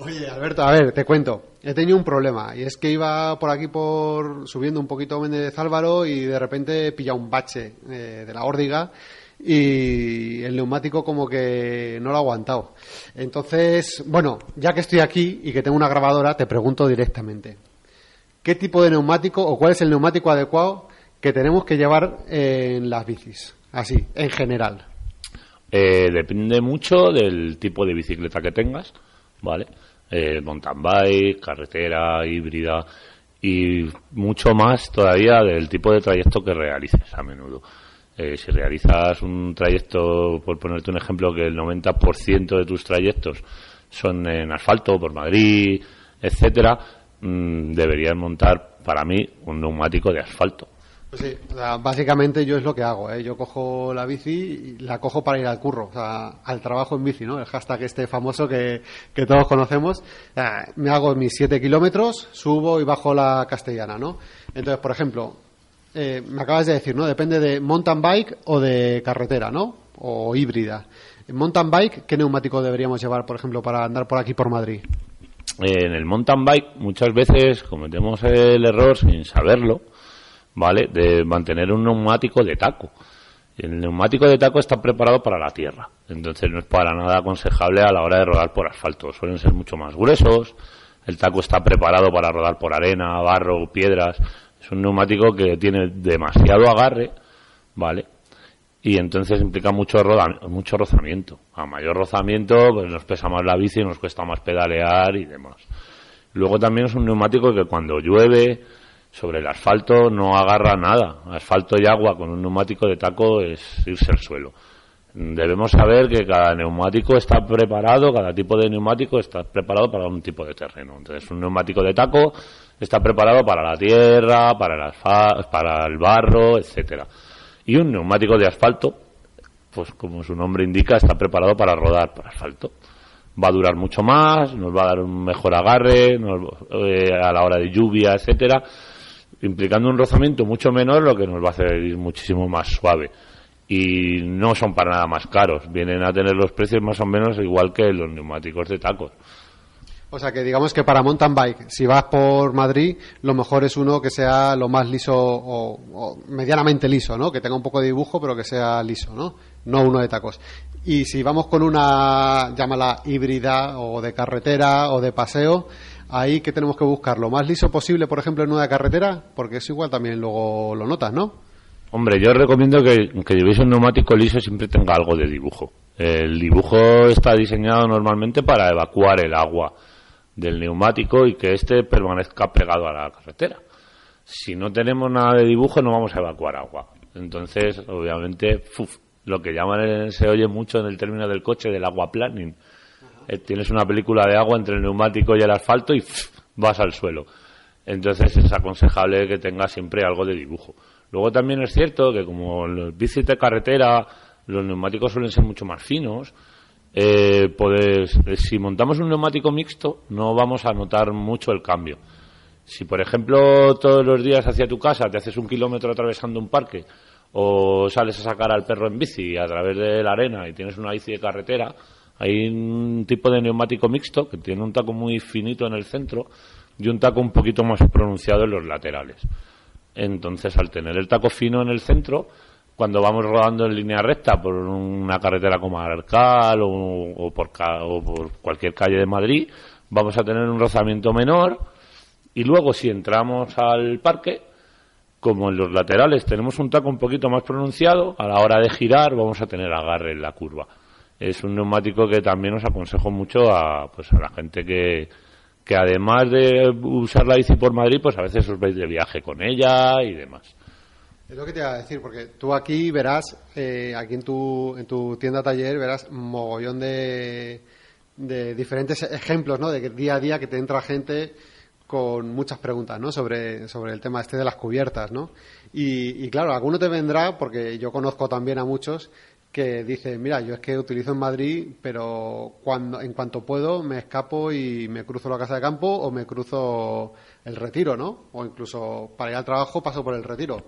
Oye, Alberto, a ver, te cuento. He tenido un problema y es que iba por aquí por subiendo un poquito Méndez Álvaro y de repente pilla un bache eh, de la órdiga y el neumático como que no lo ha aguantado. Entonces, bueno, ya que estoy aquí y que tengo una grabadora, te pregunto directamente. ¿Qué tipo de neumático o cuál es el neumático adecuado que tenemos que llevar en las bicis? Así, en general. Eh, depende mucho del tipo de bicicleta que tengas, ¿vale? Eh, mountain bike, carretera, híbrida. y mucho más todavía del tipo de trayecto que realices a menudo. Eh, si realizas un trayecto, por ponerte un ejemplo, que el 90% de tus trayectos son en asfalto, por Madrid, etcétera, mm, deberías montar, para mí, un neumático de asfalto. Pues sí, o sea, básicamente yo es lo que hago, ¿eh? yo cojo la bici y la cojo para ir al curro, o sea, al trabajo en bici, ¿no? El hashtag este famoso que, que todos conocemos. Me hago mis 7 kilómetros, subo y bajo la castellana, ¿no? Entonces, por ejemplo, eh, me acabas de decir, ¿no? Depende de mountain bike o de carretera, ¿no? O híbrida. En mountain bike, ¿qué neumático deberíamos llevar, por ejemplo, para andar por aquí por Madrid? En el mountain bike muchas veces cometemos el error sin saberlo, ¿vale? De mantener un neumático de taco. El neumático de taco está preparado para la tierra, entonces no es para nada aconsejable a la hora de rodar por asfalto. Suelen ser mucho más gruesos, el taco está preparado para rodar por arena, barro, piedras. Es un neumático que tiene demasiado agarre, ¿vale? Y entonces implica mucho, roda- mucho rozamiento. A mayor rozamiento, pues nos pesa más la bici, nos cuesta más pedalear y demás. Luego también es un neumático que cuando llueve sobre el asfalto no agarra nada. Asfalto y agua con un neumático de taco es irse al suelo. Debemos saber que cada neumático está preparado, cada tipo de neumático está preparado para un tipo de terreno. Entonces, un neumático de taco está preparado para la tierra, para el, para el barro, etcétera. Y un neumático de asfalto, pues como su nombre indica, está preparado para rodar por asfalto. Va a durar mucho más, nos va a dar un mejor agarre nos- eh, a la hora de lluvia, etcétera, implicando un rozamiento mucho menor, lo que nos va a hacer ir muchísimo más suave. Y no son para nada más caros, vienen a tener los precios más o menos igual que los neumáticos de tacos. O sea que digamos que para mountain bike, si vas por Madrid, lo mejor es uno que sea lo más liso o, o medianamente liso, ¿no? Que tenga un poco de dibujo, pero que sea liso, ¿no? No uno de tacos. Y si vamos con una, llámala híbrida o de carretera o de paseo, ahí que tenemos que buscar lo más liso posible, por ejemplo, en una carretera, porque es igual también luego lo notas, ¿no? Hombre, yo recomiendo que, que llevéis un neumático liso siempre tenga algo de dibujo. El dibujo está diseñado normalmente para evacuar el agua del neumático y que éste permanezca pegado a la carretera. Si no tenemos nada de dibujo no vamos a evacuar agua. Entonces, obviamente, lo que llaman, se oye mucho en el término del coche del aquaplaning. Eh, tienes una película de agua entre el neumático y el asfalto y vas al suelo. Entonces es aconsejable que tenga siempre algo de dibujo. Luego también es cierto que como los bicis de carretera, los neumáticos suelen ser mucho más finos, eh, pues eh, si montamos un neumático mixto no vamos a notar mucho el cambio. Si por ejemplo todos los días hacia tu casa te haces un kilómetro atravesando un parque o sales a sacar al perro en bici a través de la arena y tienes una bici de carretera, hay un tipo de neumático mixto que tiene un taco muy finito en el centro y un taco un poquito más pronunciado en los laterales. Entonces, al tener el taco fino en el centro, cuando vamos rodando en línea recta por una carretera comarcal o, o o por cualquier calle de Madrid, vamos a tener un rozamiento menor. Y luego, si entramos al parque, como en los laterales tenemos un taco un poquito más pronunciado, a la hora de girar vamos a tener agarre en la curva. Es un neumático que también os aconsejo mucho a, pues, a la gente que, que además de usar la bici por Madrid, pues a veces os vais de viaje con ella y demás. Es lo que te iba a decir, porque tú aquí verás, eh, aquí en tu, en tu tienda taller, verás mogollón de, de diferentes ejemplos, ¿no? De que día a día que te entra gente con muchas preguntas, ¿no? Sobre, sobre el tema este de las cubiertas, ¿no? Y, y claro, alguno te vendrá, porque yo conozco también a muchos que dicen, mira, yo es que utilizo en Madrid, pero cuando, en cuanto puedo me escapo y me cruzo la casa de campo o me cruzo el retiro, ¿no? O incluso para ir al trabajo paso por el retiro.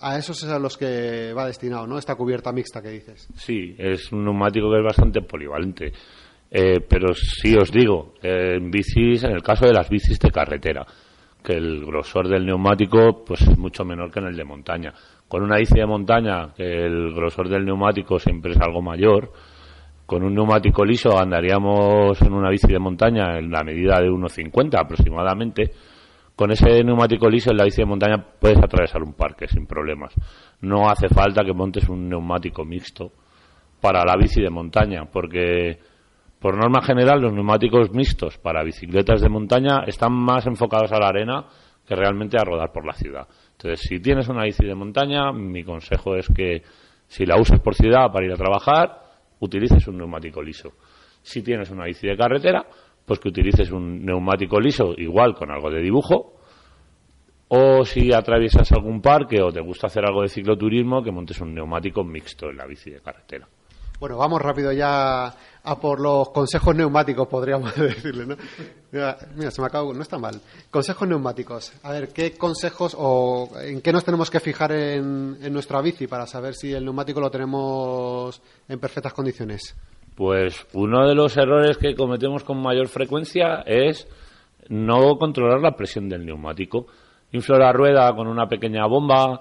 A esos es a los que va destinado, ¿no? Esta cubierta mixta que dices. Sí, es un neumático que es bastante polivalente. Eh, pero sí os digo, eh, en bicis, en el caso de las bicis de carretera, que el grosor del neumático pues es mucho menor que en el de montaña. Con una bici de montaña, que el grosor del neumático siempre es algo mayor, con un neumático liso andaríamos en una bici de montaña en la medida de 1,50 aproximadamente. Con ese neumático liso en la bici de montaña puedes atravesar un parque sin problemas. No hace falta que montes un neumático mixto para la bici de montaña, porque por norma general los neumáticos mixtos para bicicletas de montaña están más enfocados a la arena que realmente a rodar por la ciudad. Entonces, si tienes una bici de montaña, mi consejo es que si la uses por ciudad para ir a trabajar, utilices un neumático liso. Si tienes una bici de carretera, pues que utilices un neumático liso igual con algo de dibujo. O si atraviesas algún parque o te gusta hacer algo de cicloturismo, que montes un neumático mixto en la bici de carretera. Bueno, vamos rápido ya a por los consejos neumáticos, podríamos (laughs) decirle, ¿no? Mira, mira, se me acabó, no está mal. Consejos neumáticos. A ver, ¿qué consejos o en qué nos tenemos que fijar en, en nuestra bici para saber si el neumático lo tenemos en perfectas condiciones? Pues uno de los errores que cometemos con mayor frecuencia es no controlar la presión del neumático. Inflo la rueda con una pequeña bomba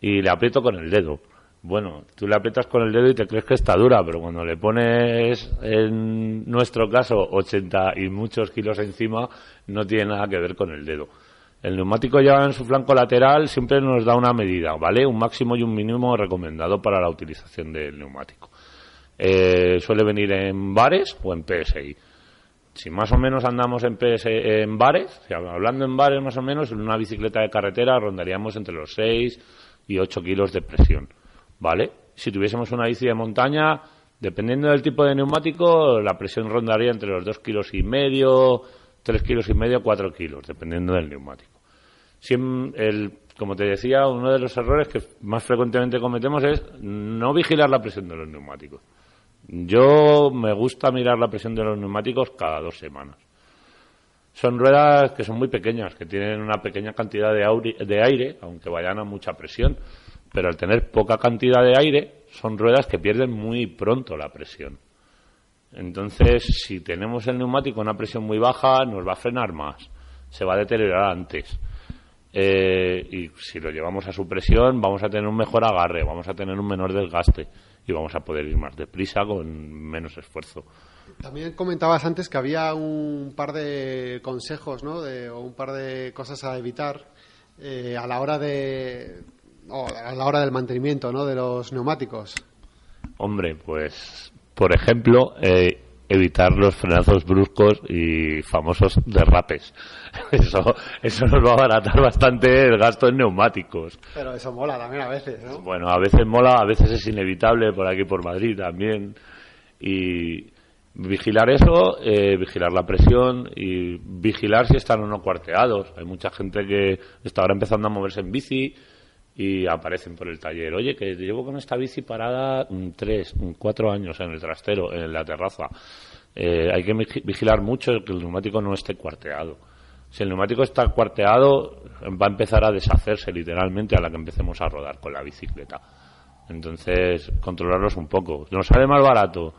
y le aprieto con el dedo. Bueno, tú le aprietas con el dedo y te crees que está dura, pero cuando le pones, en nuestro caso, 80 y muchos kilos encima, no tiene nada que ver con el dedo. El neumático ya en su flanco lateral siempre nos da una medida, ¿vale? Un máximo y un mínimo recomendado para la utilización del neumático. Eh, suele venir en bares o en PSI. Si más o menos andamos en, PS, en bares, hablando en bares más o menos, en una bicicleta de carretera rondaríamos entre los 6 y 8 kilos de presión. ¿Vale? Si tuviésemos una bici de montaña, dependiendo del tipo de neumático, la presión rondaría entre los 2 kilos y medio, 3 kilos y medio, 4 kilos, dependiendo del neumático. Siem- el, como te decía, uno de los errores que más frecuentemente cometemos es no vigilar la presión de los neumáticos. Yo me gusta mirar la presión de los neumáticos cada dos semanas. Son ruedas que son muy pequeñas, que tienen una pequeña cantidad de aire, aunque vayan a mucha presión. Pero al tener poca cantidad de aire, son ruedas que pierden muy pronto la presión. Entonces, si tenemos el neumático a una presión muy baja, nos va a frenar más, se va a deteriorar antes. Eh, y si lo llevamos a su presión, vamos a tener un mejor agarre, vamos a tener un menor desgaste y vamos a poder ir más deprisa con menos esfuerzo. También comentabas antes que había un par de consejos, ¿no? O un par de cosas a evitar eh, a la hora de o a la hora del mantenimiento, ¿no? De los neumáticos. Hombre, pues, por ejemplo, eh, evitar los frenazos bruscos y famosos derrapes. (laughs) Eso, eso nos va a abaratar bastante el gasto en neumáticos. Pero eso mola también a veces, ¿no? Bueno, a veces mola, a veces es inevitable, por aquí por Madrid también. Y vigilar eso, eh, vigilar la presión y vigilar si están o no cuarteados. Hay mucha gente que está ahora empezando a moverse en bici y aparecen por el taller. Oye, que llevo con esta bici parada mm, tres, mm, cuatro años en el trastero, en la terraza. Eh, hay que vigi- vigilar mucho que el neumático no esté cuarteado. Si el neumático está cuarteado, va a empezar a deshacerse literalmente a la que empecemos a rodar con la bicicleta. Entonces, controlarlos un poco. Nos sale más barato,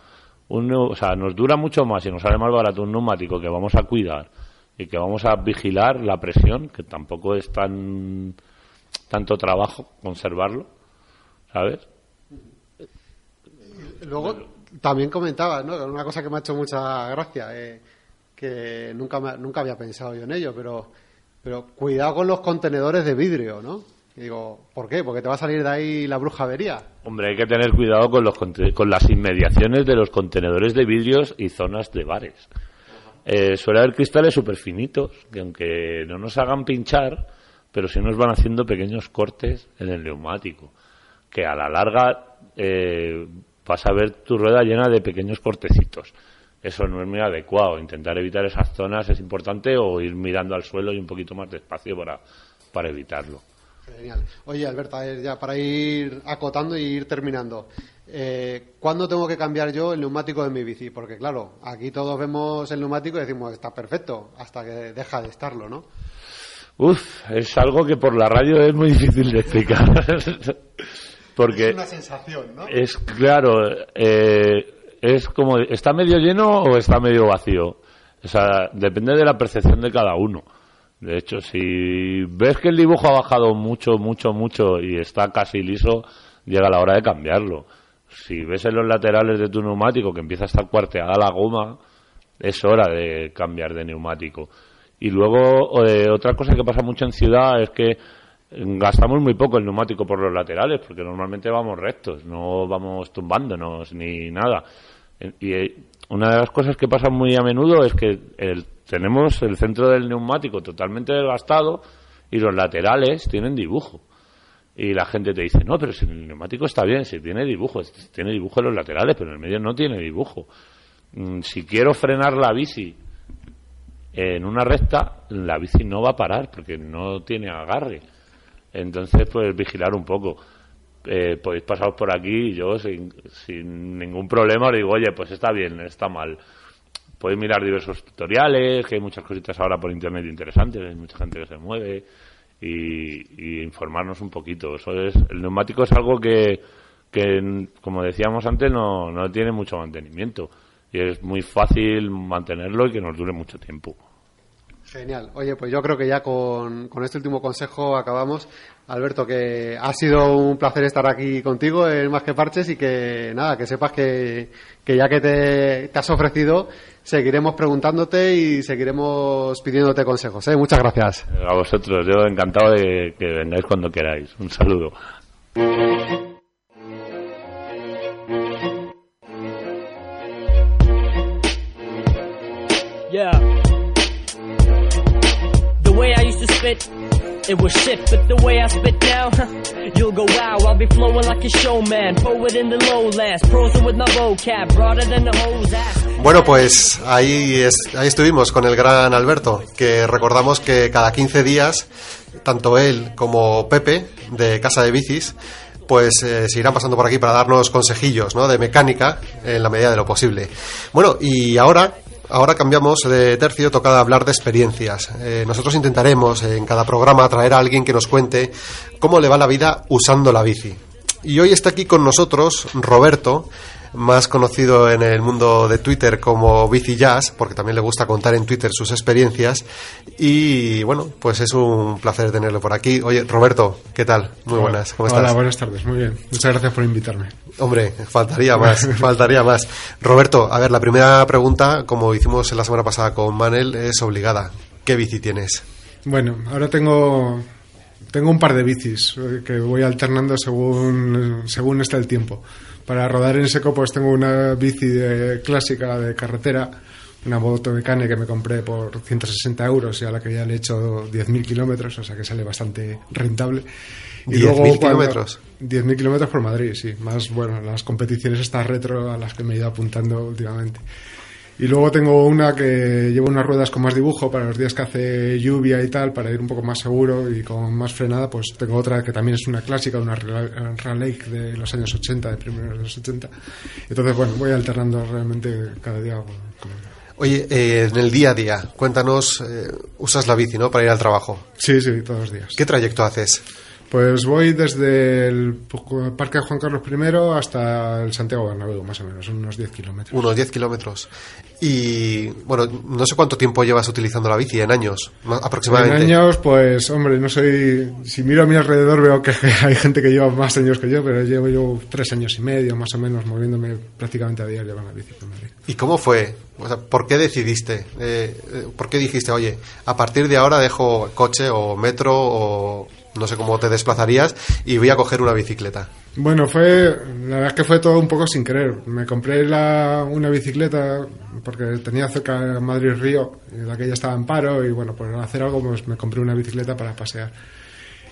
un, o sea, nos dura mucho más y nos sale más barato un neumático que vamos a cuidar y que vamos a vigilar la presión, que tampoco es tan tanto trabajo conservarlo, ¿sabes? Luego también comentabas, ¿no? Una cosa que me ha hecho mucha gracia, eh, que nunca, me- nunca había pensado yo en ello, pero, pero cuidado con los contenedores de vidrio, ¿no? Y digo, ¿por qué? Porque te va a salir de ahí la brujería. Hombre, hay que tener cuidado con, los, con las inmediaciones de los contenedores de vidrios y zonas de bares. Eh, suele haber cristales súper finitos que aunque no nos hagan pinchar, pero sí nos van haciendo pequeños cortes en el neumático, que a la larga eh, vas a ver tu rueda llena de pequeños cortecitos. Eso no es muy adecuado. Intentar evitar esas zonas es importante o ir mirando al suelo y un poquito más despacio para, para evitarlo. Genial. Oye, Alberta, ya para ir acotando y ir terminando, eh, ¿cuándo tengo que cambiar yo el neumático de mi bici? Porque claro, aquí todos vemos el neumático y decimos, está perfecto, hasta que deja de estarlo, ¿no? Uf, es algo que por la radio es muy difícil de explicar. (laughs) Porque Es una sensación, ¿no? es claro, eh, es como, ¿está medio lleno o está medio vacío? O sea, depende de la percepción de cada uno. De hecho, si ves que el dibujo ha bajado mucho, mucho, mucho y está casi liso, llega la hora de cambiarlo. Si ves en los laterales de tu neumático que empieza a estar cuarteada la goma, es hora de cambiar de neumático. Y luego, eh, otra cosa que pasa mucho en ciudad es que gastamos muy poco el neumático por los laterales, porque normalmente vamos rectos, no vamos tumbándonos ni nada. Y eh, una de las cosas que pasa muy a menudo es que el- tenemos el centro del neumático totalmente desgastado y los laterales tienen dibujo. Y la gente te dice, no, pero si el neumático está bien, si tiene dibujo, tiene dibujo en los laterales, pero en el medio no tiene dibujo. Mm, Si quiero frenar la bici en una recta, la bici no va a parar porque no tiene agarre. Entonces, pues vigilar un poco. Eh, podéis pasaros por aquí yo sin, sin ningún problema os digo, oye, pues está bien, está mal. Podéis mirar diversos tutoriales, que hay muchas cositas ahora por internet interesantes, hay mucha gente que se mueve y, y informarnos un poquito. Eso es, el neumático es algo que, que como decíamos antes, no, no tiene mucho mantenimiento y es muy fácil mantenerlo y que nos dure mucho tiempo. Genial. Oye, pues yo creo que ya con, con este último consejo acabamos. Alberto, que ha sido un placer estar aquí contigo en Más que Parches y que nada, que sepas que, que ya que te, te has ofrecido, seguiremos preguntándote y seguiremos pidiéndote consejos. ¿eh? Muchas gracias. A vosotros, yo encantado de que vengáis cuando queráis. Un saludo. Yeah. The way I used to spit, it was shit, but the way I spit now, you'll go wow. I'll be flowing like a showman, poet in the lowlands, prosing with my vocab, broader than the hoes ass. Bueno, pues ahí, es- ahí estuvimos con el gran Alberto, que recordamos que cada 15 días, tanto él como Pepe, de Casa de Bicis, pues eh, se irán pasando por aquí para darnos consejillos ¿no? de mecánica en la medida de lo posible. Bueno, y ahora, ahora cambiamos de tercio, toca hablar de experiencias. Eh, nosotros intentaremos en cada programa traer a alguien que nos cuente cómo le va la vida usando la bici. Y hoy está aquí con nosotros Roberto, más conocido en el mundo de Twitter como Bici Jazz, porque también le gusta contar en Twitter sus experiencias. Y bueno, pues es un placer tenerlo por aquí. Oye, Roberto, ¿qué tal? Muy buenas, ¿cómo Hola, estás? buenas tardes, muy bien. Muchas gracias por invitarme. Hombre, faltaría más, (laughs) faltaría más. Roberto, a ver, la primera pregunta, como hicimos la semana pasada con Manel, es obligada. ¿Qué bici tienes? Bueno, ahora tengo tengo un par de bicis eh, que voy alternando según según está el tiempo. Para rodar en seco pues tengo una bici de- clásica de carretera, una moto mecánica que me compré por 160 euros y a la que ya le he hecho 10.000 kilómetros, o sea que sale bastante rentable. 10.000 cuando- kilómetros. 10.000 kilómetros por Madrid, sí. Más, bueno, las competiciones estas retro a las que me he ido apuntando últimamente. Y luego tengo una que lleva unas ruedas con más dibujo para los días que hace lluvia y tal, para ir un poco más seguro y con más frenada. Pues tengo otra que también es una clásica, una Raleigh de los años 80, de primeros de los 80. Entonces, bueno, voy alternando realmente cada día. con- Oye, eh, en el día a día, cuéntanos, eh, usas la bici, ¿no? Para ir al trabajo. Sí, sí, todos los días. ¿Qué trayecto haces? Pues voy desde el Parque Juan Carlos I hasta el Santiago Bernabéu, más o menos, son unos 10 kilómetros. Unos 10 kilómetros. Y, bueno, no sé cuánto tiempo llevas utilizando la bici, en años, más- En aproximadamente. años, pues, hombre, no soy. Si miro a mi alrededor, veo que (laughs) hay gente que lleva más años que yo, pero llevo yo tres años y medio, más o menos, moviéndome prácticamente a diario con la bici por Madrid. ¿Y cómo fue? O sea, ¿por qué decidiste? Eh, eh, ¿Por qué dijiste, oye, a partir de ahora dejo coche o metro o no sé cómo te desplazarías y voy a coger una bicicleta? Bueno, fue. La verdad es que fue todo un poco sin querer. Me compré la, una bicicleta porque tenía cerca Madrid-Río, y la que ya estaba en paro, y bueno, por hacer algo, pues me compré una bicicleta para pasear.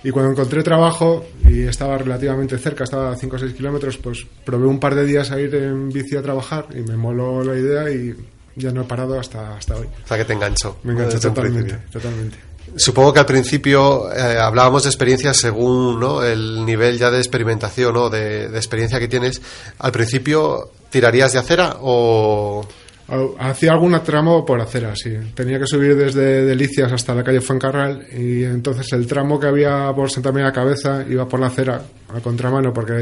Y cuando encontré trabajo y estaba relativamente cerca, estaba a 5 o 6 kilómetros, pues probé un par de días a ir en bici a trabajar y me moló la idea y ya no he parado hasta, hasta hoy. O sea, que te enganchó. Me un totalmente, totalmente. Supongo que al principio eh, hablábamos de experiencias según ¿no? el nivel ya de experimentación o de, de experiencia que tienes. ¿Al principio tirarías de acera o...? Hacía algún tramo por acera, sí. Tenía que subir desde Delicias hasta la calle Fuencarral y entonces el tramo que había por Santa María Cabeza iba por la acera a contramano porque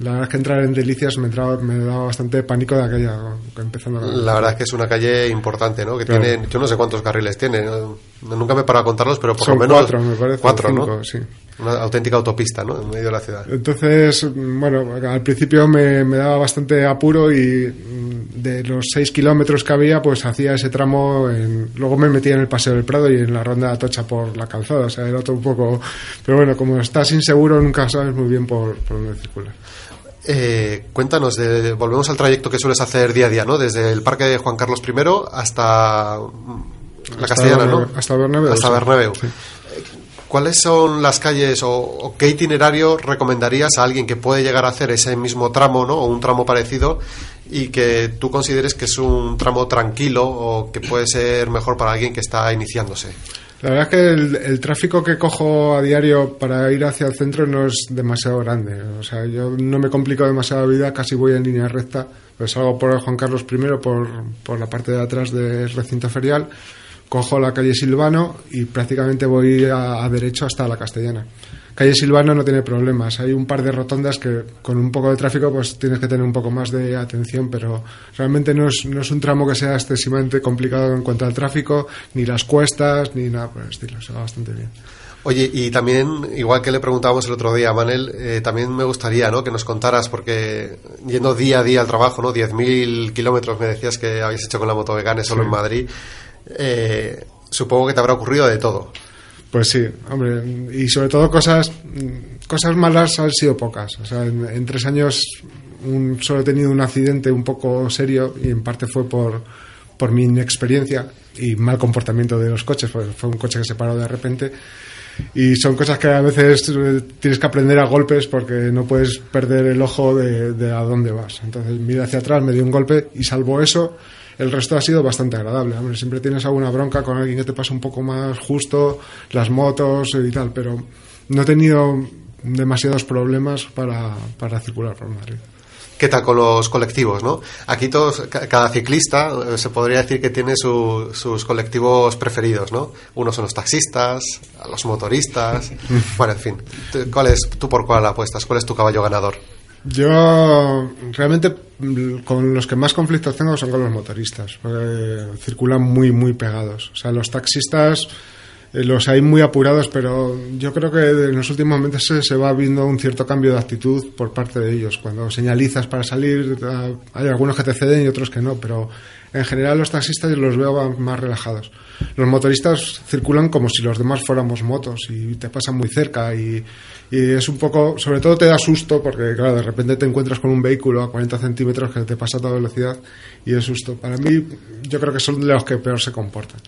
la verdad es que entrar en Delicias me, entraba, me daba bastante pánico de aquella empezando la- La verdad es que es una calle importante, ¿no? Que Claro. tiene, yo no sé cuántos carriles tiene, ¿no? Nunca me he parado a contarlos, pero por Son lo menos cuatro, me parece, cuatro, cinco, ¿no? sí. Una auténtica autopista, ¿no? En medio de la ciudad. Entonces, bueno, al principio me, me daba bastante apuro y mm, de los 6 kilómetros que había, pues hacía ese tramo. En, luego me metía en el Paseo del Prado y en la ronda de Atocha por la calzada. O sea, era otro un poco. Pero bueno, como estás inseguro, nunca sabes muy bien por, por dónde circular. Eh, cuéntanos, de- volvemos al trayecto que sueles hacer día a día, ¿no? Desde el Parque de Juan Carlos I hasta mm, la Castellana, ¿no? Hasta Bernabéu, Hasta. Bernabéu. Sí. ¿Cuáles son las calles o, o qué itinerario recomendarías a alguien que puede llegar a hacer ese mismo tramo, ¿no? O un tramo parecido y que tú consideres que es un tramo tranquilo o que puede ser mejor para alguien que está iniciándose? La verdad es que el, el tráfico que cojo a diario para ir hacia el centro no es demasiado grande. O sea, yo no me complico demasiado la vida, casi voy en línea recta. Pues salgo por el Juan Carlos I, por, por la parte de atrás del recinto ferial, cojo la calle Silvano y prácticamente voy a, a derecho hasta la Castellana. Calle Silvano no tiene problemas. Hay un par de rotondas que con un poco de tráfico pues tienes que tener un poco más de atención, pero realmente no es, no es un tramo que sea excesivamente complicado en cuanto al tráfico, ni las cuestas, ni nada por el estilo. Se va bastante bien. Oye, y también, igual que le preguntábamos el otro día a Manel, eh, también me gustaría ¿no? que nos contaras, porque yendo día a día al trabajo, ¿no? 10.000 kilómetros me decías que habéis hecho con la moto vegana solo Sí. en Madrid, eh, supongo que te habrá ocurrido de todo. Pues sí, hombre, y sobre todo cosas cosas malas han sido pocas. O sea, en, tres años solo he tenido un accidente un poco serio y en parte fue por, por mi inexperiencia y mal comportamiento de los coches, fue un coche que se paró de repente. Y son cosas que a veces eh, tienes que aprender a golpes porque no puedes perder el ojo de, de a dónde vas. Entonces miré hacia atrás, me dio un golpe y salvo eso, el resto ha sido bastante agradable. Hombre, siempre tienes alguna bronca con alguien que te pasa un poco más justo, las motos y tal, pero no he tenido demasiados problemas para, para circular por Madrid. ¿Qué tal con los colectivos, no? Aquí todos, ca- cada ciclista eh, se podría decir que tiene su- sus colectivos preferidos, ¿no? Unos son los taxistas, los motoristas, (laughs) bueno, en fin. ¿Tú- ¿Cuál es, tú por cuál apuestas? ¿Cuál es tu caballo ganador? Yo realmente con los que más conflictos tengo son con los motoristas, porque circulan muy, muy pegados. O sea, los taxistas eh, los hay muy apurados, pero yo creo que en los últimos momentos se, va viendo un cierto cambio de actitud por parte de ellos. Cuando señalizas para salir, hay algunos que te ceden y otros que no, pero en general los taxistas los veo más relajados. Los motoristas circulan como si los demás fuéramos motos y te pasan muy cerca y, es un poco, sobre todo te da susto porque claro, de repente te encuentras con un vehículo a 40 centímetros que te pasa a toda velocidad y es susto. Para mí yo creo que son de los que peor se comportan.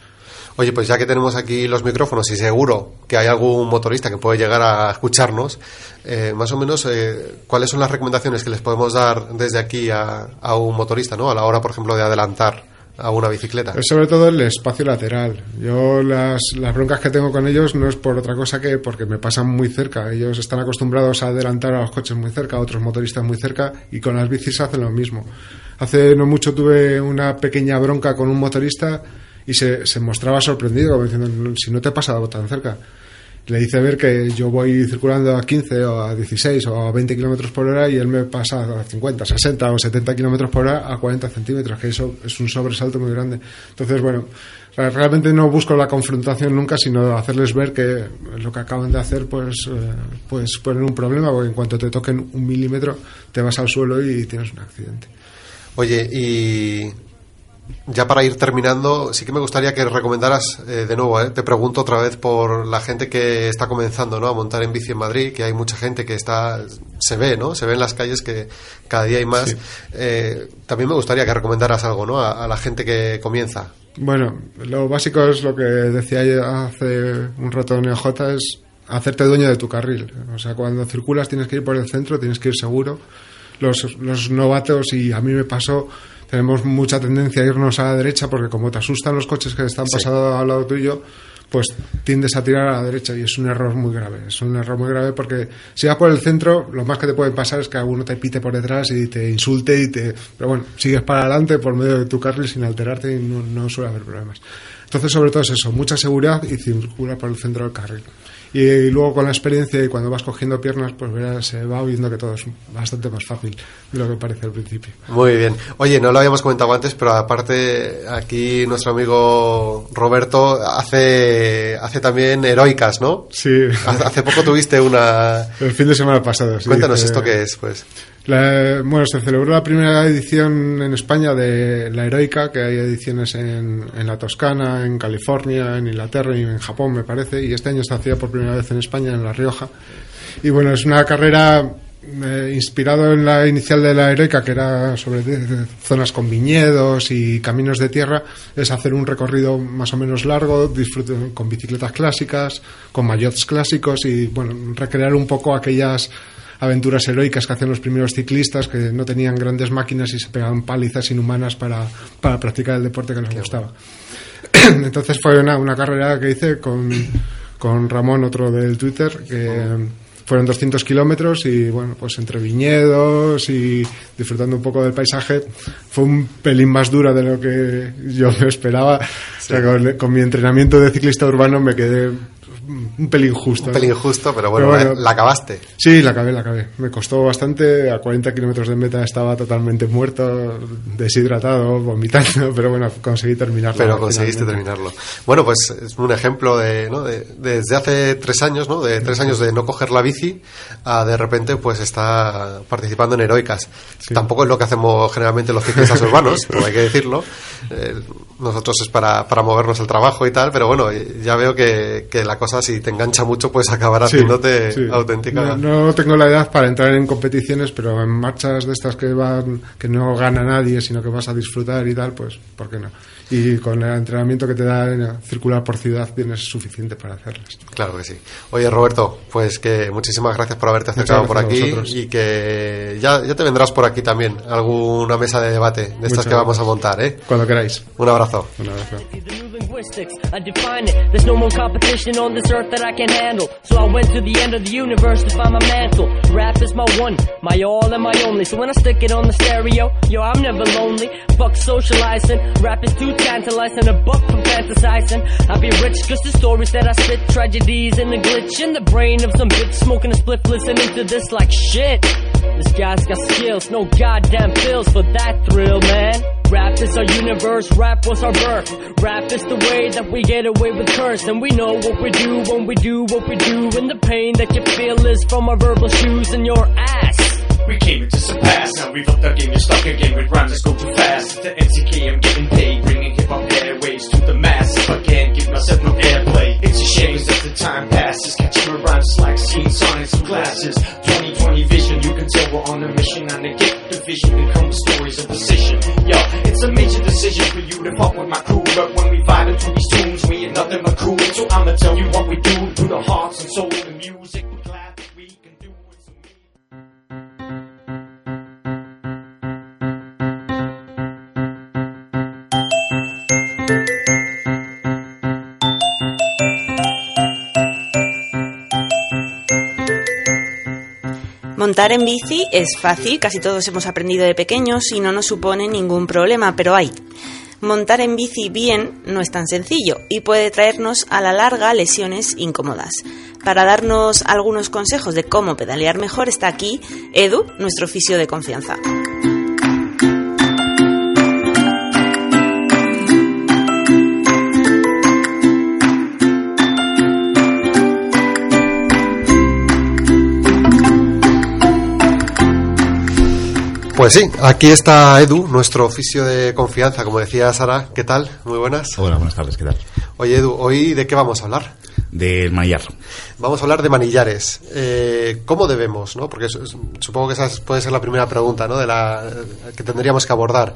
Oye, pues ya que tenemos aquí los micrófonos y seguro que hay algún motorista que puede llegar a escucharnos, eh, más o menos, eh, ¿cuáles son las recomendaciones que les podemos dar desde aquí a, a un motorista, ¿no? A la hora, por ejemplo, de adelantar a una bicicleta. Es sobre todo el espacio lateral. Yo las, las broncas que tengo con ellos no es por otra cosa que porque me pasan muy cerca. Ellos están acostumbrados a adelantar a los coches muy cerca, a otros motoristas muy cerca y con las bicis hacen lo mismo. Hace no mucho tuve una pequeña bronca con un motorista y se, se mostraba sorprendido, diciendo, si no te he pasado tan cerca. Le hice ver que yo voy circulando a 15 o a 16 o a 20 kilómetros por hora y él me pasa a 50, 60 o 70 kilómetros por hora a 40 centímetros, que eso es un sobresalto muy grande. Entonces, bueno, re- realmente no busco la confrontación nunca, sino hacerles ver que lo que acaban de hacer, pues, eh, pues poner un problema, porque en cuanto te toquen un milímetro, te vas al suelo y tienes un accidente. Oye, y ya para ir terminando, sí que me gustaría que recomendaras eh, de nuevo, eh, te pregunto otra vez por la gente que está comenzando ¿no? a montar en bici en Madrid, que hay mucha gente que está, se ve, ¿no? Se ve en las calles que cada día hay más. Eh, también me gustaría que recomendaras algo, ¿no? A, a la gente que comienza. Bueno, lo básico es lo que decía hace un rato NeoJ, es hacerte dueño de tu carril. O sea, cuando circulas tienes que ir por el centro, tienes que ir seguro. Los, los novatos, y a mí me pasó, tenemos mucha tendencia a irnos a la derecha porque como te asustan los coches que están pasando al lado tuyo, pues tiendes a tirar a la derecha y es un error muy grave. Es un error muy grave porque si vas por el centro, lo más que te puede pasar es que alguno te pite por detrás y te insulte y te... Pero bueno, sigues para adelante por medio de tu carril sin alterarte y no, no suele haber problemas. Entonces, sobre todo es eso, mucha seguridad y circula por el centro del carril. Y luego con la experiencia y cuando vas cogiendo piernas, pues verás, se va viendo que todo es bastante más fácil de lo que parece al principio. Muy bien. Oye, no lo habíamos comentado antes, pero aparte aquí nuestro amigo Roberto hace, hace también heroicas, ¿no? Sí. Hace poco tuviste una... El fin de semana pasado, sí. Cuéntanos que- esto qué es, pues. La- bueno, se celebró la primera edición en España de la Heroica, que hay ediciones en, en la Toscana, en California, en Inglaterra y en Japón, me parece, y este año se hacía por primera vez en España, en La Rioja. Y bueno, es una carrera eh, inspirado en la inicial de la heroica, que era sobre zonas con viñedos y caminos de tierra, es hacer un recorrido más o menos largo, con bicicletas clásicas, con maillots clásicos y bueno, recrear un poco aquellas aventuras heroicas que hacían los primeros ciclistas que no tenían grandes máquinas y se pegaban palizas inhumanas para, para practicar el deporte que les gustaba. (coughs) Entonces fue una, una carrera que hice con, con Ramón, otro del Twitter, que fueron 200 kilómetros y bueno, pues entre viñedos y disfrutando un poco del paisaje, fue un pelín más dura de lo que yo me esperaba. O sea, con, con mi entrenamiento de ciclista urbano me quedé un pelín justo. Un ¿no? pelín justo, pero bueno, Pero bueno, la acabaste. Sí, la acabé, la acabé. Me costó bastante. A 40 kilómetros de meta estaba totalmente muerto, deshidratado, vomitando, (laughs) pero bueno, conseguí terminarlo. Pero conseguiste finalmente. terminarlo. Bueno, pues es un ejemplo de, ¿no? de- desde hace tres años, ¿no? De tres años de no coger la bici a de repente pues está participando en heroicas. Tampoco es lo que hacemos generalmente los ciclistas urbanos, (laughs) todo hay que decirlo. Eh, nosotros es para, para movernos el trabajo y tal, pero bueno, eh, ya veo que, que la cosa si te engancha mucho pues acabar Sí, haciéndote sí. auténtica. No, no tengo la edad para entrar en competiciones, pero en marchas de estas que van, que no gana nadie, sino que vas a disfrutar y tal, pues, ¿por qué no? Y con el entrenamiento que te da en circular por ciudad tienes suficiente para hacerlas. Claro que sí. Oye, Roberto, pues que muchísimas gracias por haberte acercado por aquí y que ya, ya te vendrás por aquí también, alguna mesa de debate de estas Muchas que vamos a montar, ¿eh? Cuando queráis. Un abrazo. Un abrazo. The new linguistics, I define it. There's no more competition on this earth that I can handle. So I went to the end of the universe to find my mantle. Rap is my one, my all and my only. So when I stick it on the stereo, yo, I'm never lonely. Fuck socializing, rap is too tantalizing. A buck from fantasizing. I be rich cause the stories that I spit, tragedies and the glitch in the brain of some bitch smoking a spliff, listening to this like shit. This guy's got skills, no goddamn pills for that thrill, man. Rap is our universe, rap was our birth. Rap is the way that we get away with curse. And we know what we do when we do what we do. And the pain that you feel is from our verbal shoes and your ass. We came into some past, now we've upped our game, you're stuck again with rhymes that go too fast. The MCK, I'm getting paid, bringing hip hop airways to the mass. If I can't give myself no airplay, it's a shame as the time passes, catching my rhymes like seeing sonnets through glasses. 2020 vision, you can tell we're on a mission, and to get the vision with stories of decision. Yo, it's a major decision for you to fuck with my crew, but when we vibe into these tunes, we ain't nothing but cool. So I'ma tell you what we do, through the hearts and soul Montar en bici es fácil, casi todos hemos aprendido de pequeños y no nos supone ningún problema, pero hay. Montar en bici bien no es tan sencillo y puede traernos a la larga lesiones incómodas. Para darnos algunos consejos de cómo pedalear mejor está aquí Edu, nuestro oficio de confianza. Pues sí, aquí está Edu, nuestro oficio de confianza, como decía Sara. ¿Qué tal? Muy buenas. Hola, buenas tardes, ¿qué tal? Oye, Edu, ¿hoy de qué vamos a hablar? Del manillar. Vamos a hablar de manillares. Eh, ¿Cómo debemos? ¿no? Porque su- supongo que esa es- puede ser la primera pregunta ¿no? de la, eh, que tendríamos que abordar.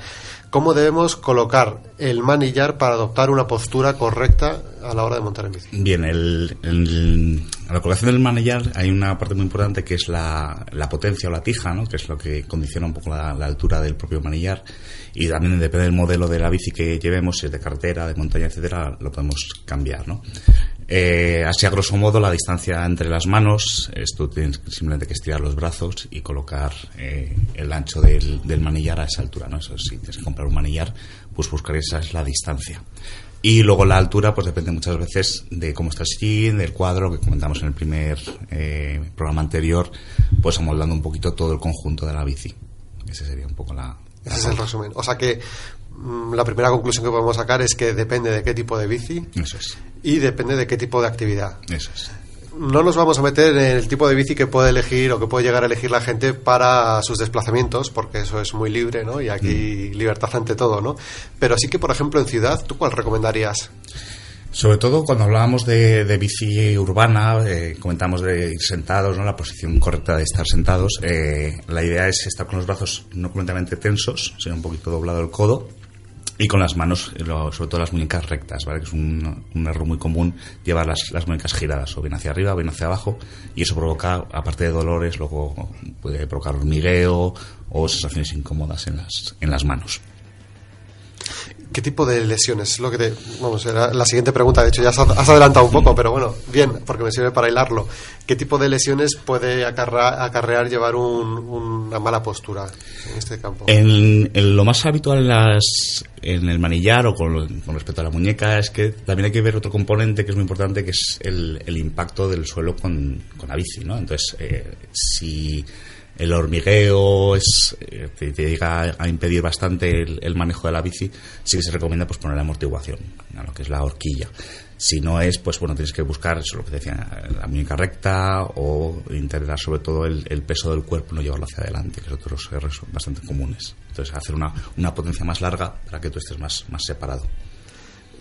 ¿Cómo debemos colocar el manillar para adoptar una postura correcta a la hora de montar en bici? Bien, el, el- a la colocación del manillar hay una parte muy importante que es la, la potencia o la tija, ¿no? que es lo que condiciona un poco la, la altura del propio manillar. Y también depende del modelo de la bici que llevemos, si es de carretera, de montaña, etcétera, lo podemos cambiar. ¿no? Eh, así, a grosso modo, la distancia entre las manos, esto tienes simplemente que estirar los brazos y colocar eh, el ancho del, del manillar a esa altura. ¿no? Eso, si tienes que comprar un manillar, pues buscar esa es la distancia. Y luego la altura, pues depende muchas veces de cómo está el sillín, del cuadro que comentamos en el primer eh, programa anterior, pues amoldando un poquito todo el conjunto de la bici. Ese sería un poco la. Ese es el resumen. O sea que mm, la primera conclusión que podemos sacar es que depende de qué tipo de bici Eso es. y depende de qué tipo de actividad. Eso es. No nos vamos a meter en el tipo de bici que puede elegir o que puede llegar a elegir la gente para sus desplazamientos, porque eso es muy libre, ¿no? Y aquí libertad ante todo, ¿no? Pero sí que, por ejemplo, en ciudad, ¿tú cuál recomendarías? Sobre todo cuando hablábamos de, de bici urbana, eh, comentamos de ir sentados, ¿no? la posición correcta de estar sentados. eh, la idea es estar con los brazos no completamente tensos, sino un poquito doblado el codo y con las manos, eh, sobre todo las muñecas rectas, ¿vale? que es un, un error muy común llevar las, las muñecas giradas, o bien hacia arriba o bien hacia abajo, y eso provoca, aparte de dolores, luego puede provocar hormigueo o sensaciones incómodas en las, en las manos. ¿Qué tipo de lesiones? Es lo que te, vamos, era la siguiente pregunta. De hecho, ya has has adelantado un poco, pero bueno, bien, porque me sirve para hilarlo. ¿Qué tipo de lesiones puede acarra- acarrear llevar un- una mala postura en este campo? En, en lo más habitual en, las, en el manillar o con, con respecto a la muñeca es que también hay que ver otro componente que es muy importante, que es el, el impacto del suelo con, con la bici, ¿no? Entonces, eh, si el hormigueo es, eh, te, llega a impedir bastante el, manejo de la bici, sí que se recomienda pues poner amortiguación, a lo que es la horquilla. Si no es, pues bueno, tienes que buscar, eso es lo que decía, la muñeca recta o intentar sobre todo el, peso del cuerpo no llevarlo hacia adelante, que es otros errores son bastante comunes. Entonces, hacer una, una potencia más larga para que tú estés más, más separado.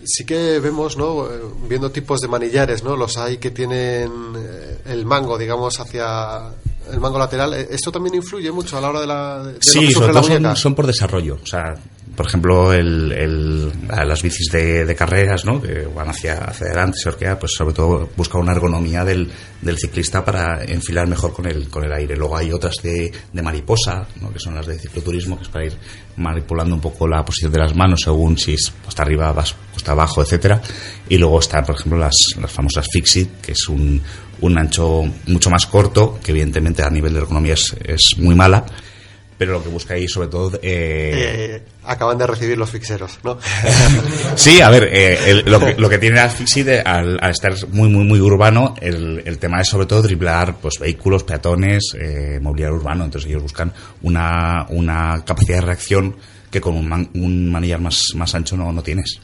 Sí que vemos, ¿no? Eh, Viendo tipos de manillares, ¿no? Los hay que tienen eh, el mango, digamos, hacia el mango lateral. Eh, ¿Esto también influye mucho a la hora de la de lo Sí, que sobre la todo son, son por desarrollo. O sea, por ejemplo, el, el- las bicis de, carreras, ¿no? Que van hacia, hacia adelante, se horquea, pues sobre todo busca una ergonomía del, ciclista para enfilar mejor con el, con el aire. Luego hay otras de, de mariposa. Que son las de cicloturismo, que es para ir manipulando un poco la posición de las manos según si es hasta arriba, vas hasta abajo, etcétera. Y luego están, por ejemplo, las, las famosas Fixit, que es un, un ancho mucho más corto, que evidentemente a nivel de ergonomía es, es muy mala, pero lo que busca ahí sobre todo... eh, Eh, acaban de recibir los fixeros, ¿no? (laughs) Sí, a ver, eh, el- lo, que, lo que tiene Asfixi de- al, al estar muy, muy, muy urbano, el, el tema es sobre todo driblar pues, vehículos, peatones, eh, mobiliario urbano. Entonces ellos buscan una, una capacidad de reacción que con un, man- un manillar más, más ancho no, no tienes.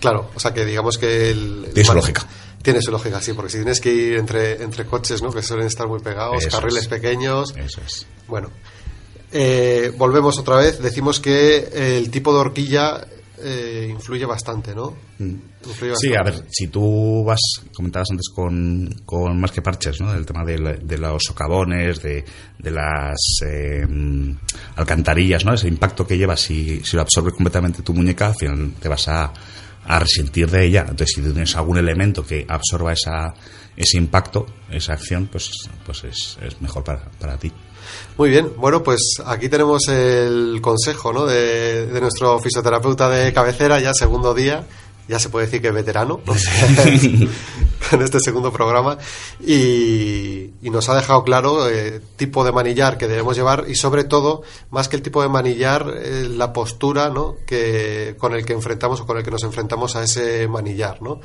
Claro, o sea que digamos que el... Tiene su lógica. Tiene su lógica, sí, porque si tienes que ir entre, entre coches, ¿no? Que suelen estar muy pegados, Eso carriles es. pequeños. Eso es. Bueno, eh, volvemos otra vez. Decimos que el tipo de horquilla eh, influye bastante, ¿no? Influye Mm. Sí, a ver, si tú vas, comentabas antes con, con más que parches, ¿no? Del tema de, la- de los socavones, de, de las eh, alcantarillas, ¿no? Ese impacto que llevas, si, si lo absorbe completamente tu muñeca, al final te vas a, a resentir de ella. Entonces, si tienes algún elemento que absorba esa, ese impacto, esa acción, pues, pues es, es mejor para, para ti. Muy bien, bueno, pues aquí tenemos el consejo ¿no? de, de nuestro fisioterapeuta de cabecera, ya segundo día, ya se puede decir que veterano, o sea, (laughs) (laughs) en este segundo programa, y, y nos ha dejado claro el tipo de manillar que debemos llevar y sobre todo, más que el tipo de manillar, eh, la postura ¿no? que, con el que enfrentamos o con el que nos enfrentamos a ese manillar. ¿no?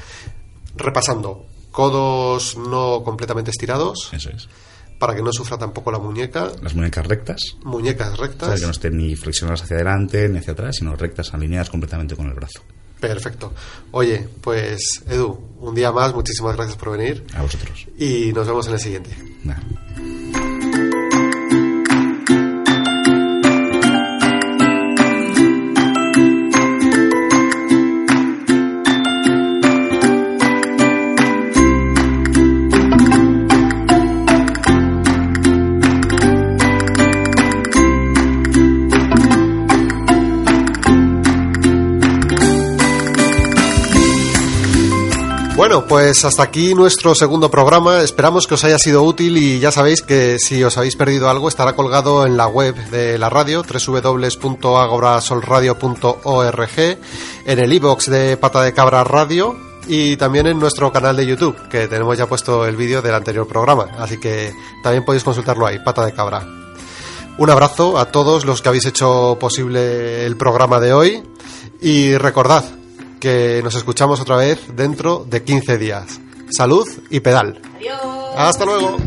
Repasando, codos no completamente estirados. Eso es. Para que no sufra tampoco la muñeca. Las muñecas rectas. Muñecas O sea, rectas. que no estén ni flexionadas hacia adelante ni hacia atrás, sino rectas, alineadas completamente con el brazo. Perfecto. Oye, pues Edu, un día más, muchísimas gracias por venir. A vosotros. Y nos vemos en el siguiente. Bueno, pues hasta aquí nuestro segundo programa. Esperamos que os haya sido útil y ya sabéis que si os habéis perdido algo estará colgado en la web de la radio www.agorasolradio.org, en el iBox de Pata de Cabra Radio y también en nuestro canal de YouTube, que tenemos ya puesto el vídeo del anterior programa, así que también podéis consultarlo ahí, Pata de Cabra. Un abrazo a todos los que habéis hecho posible el programa de hoy y recordad que nos escuchamos otra vez dentro de 15 días. Salud y pedal. Adiós. Hasta luego.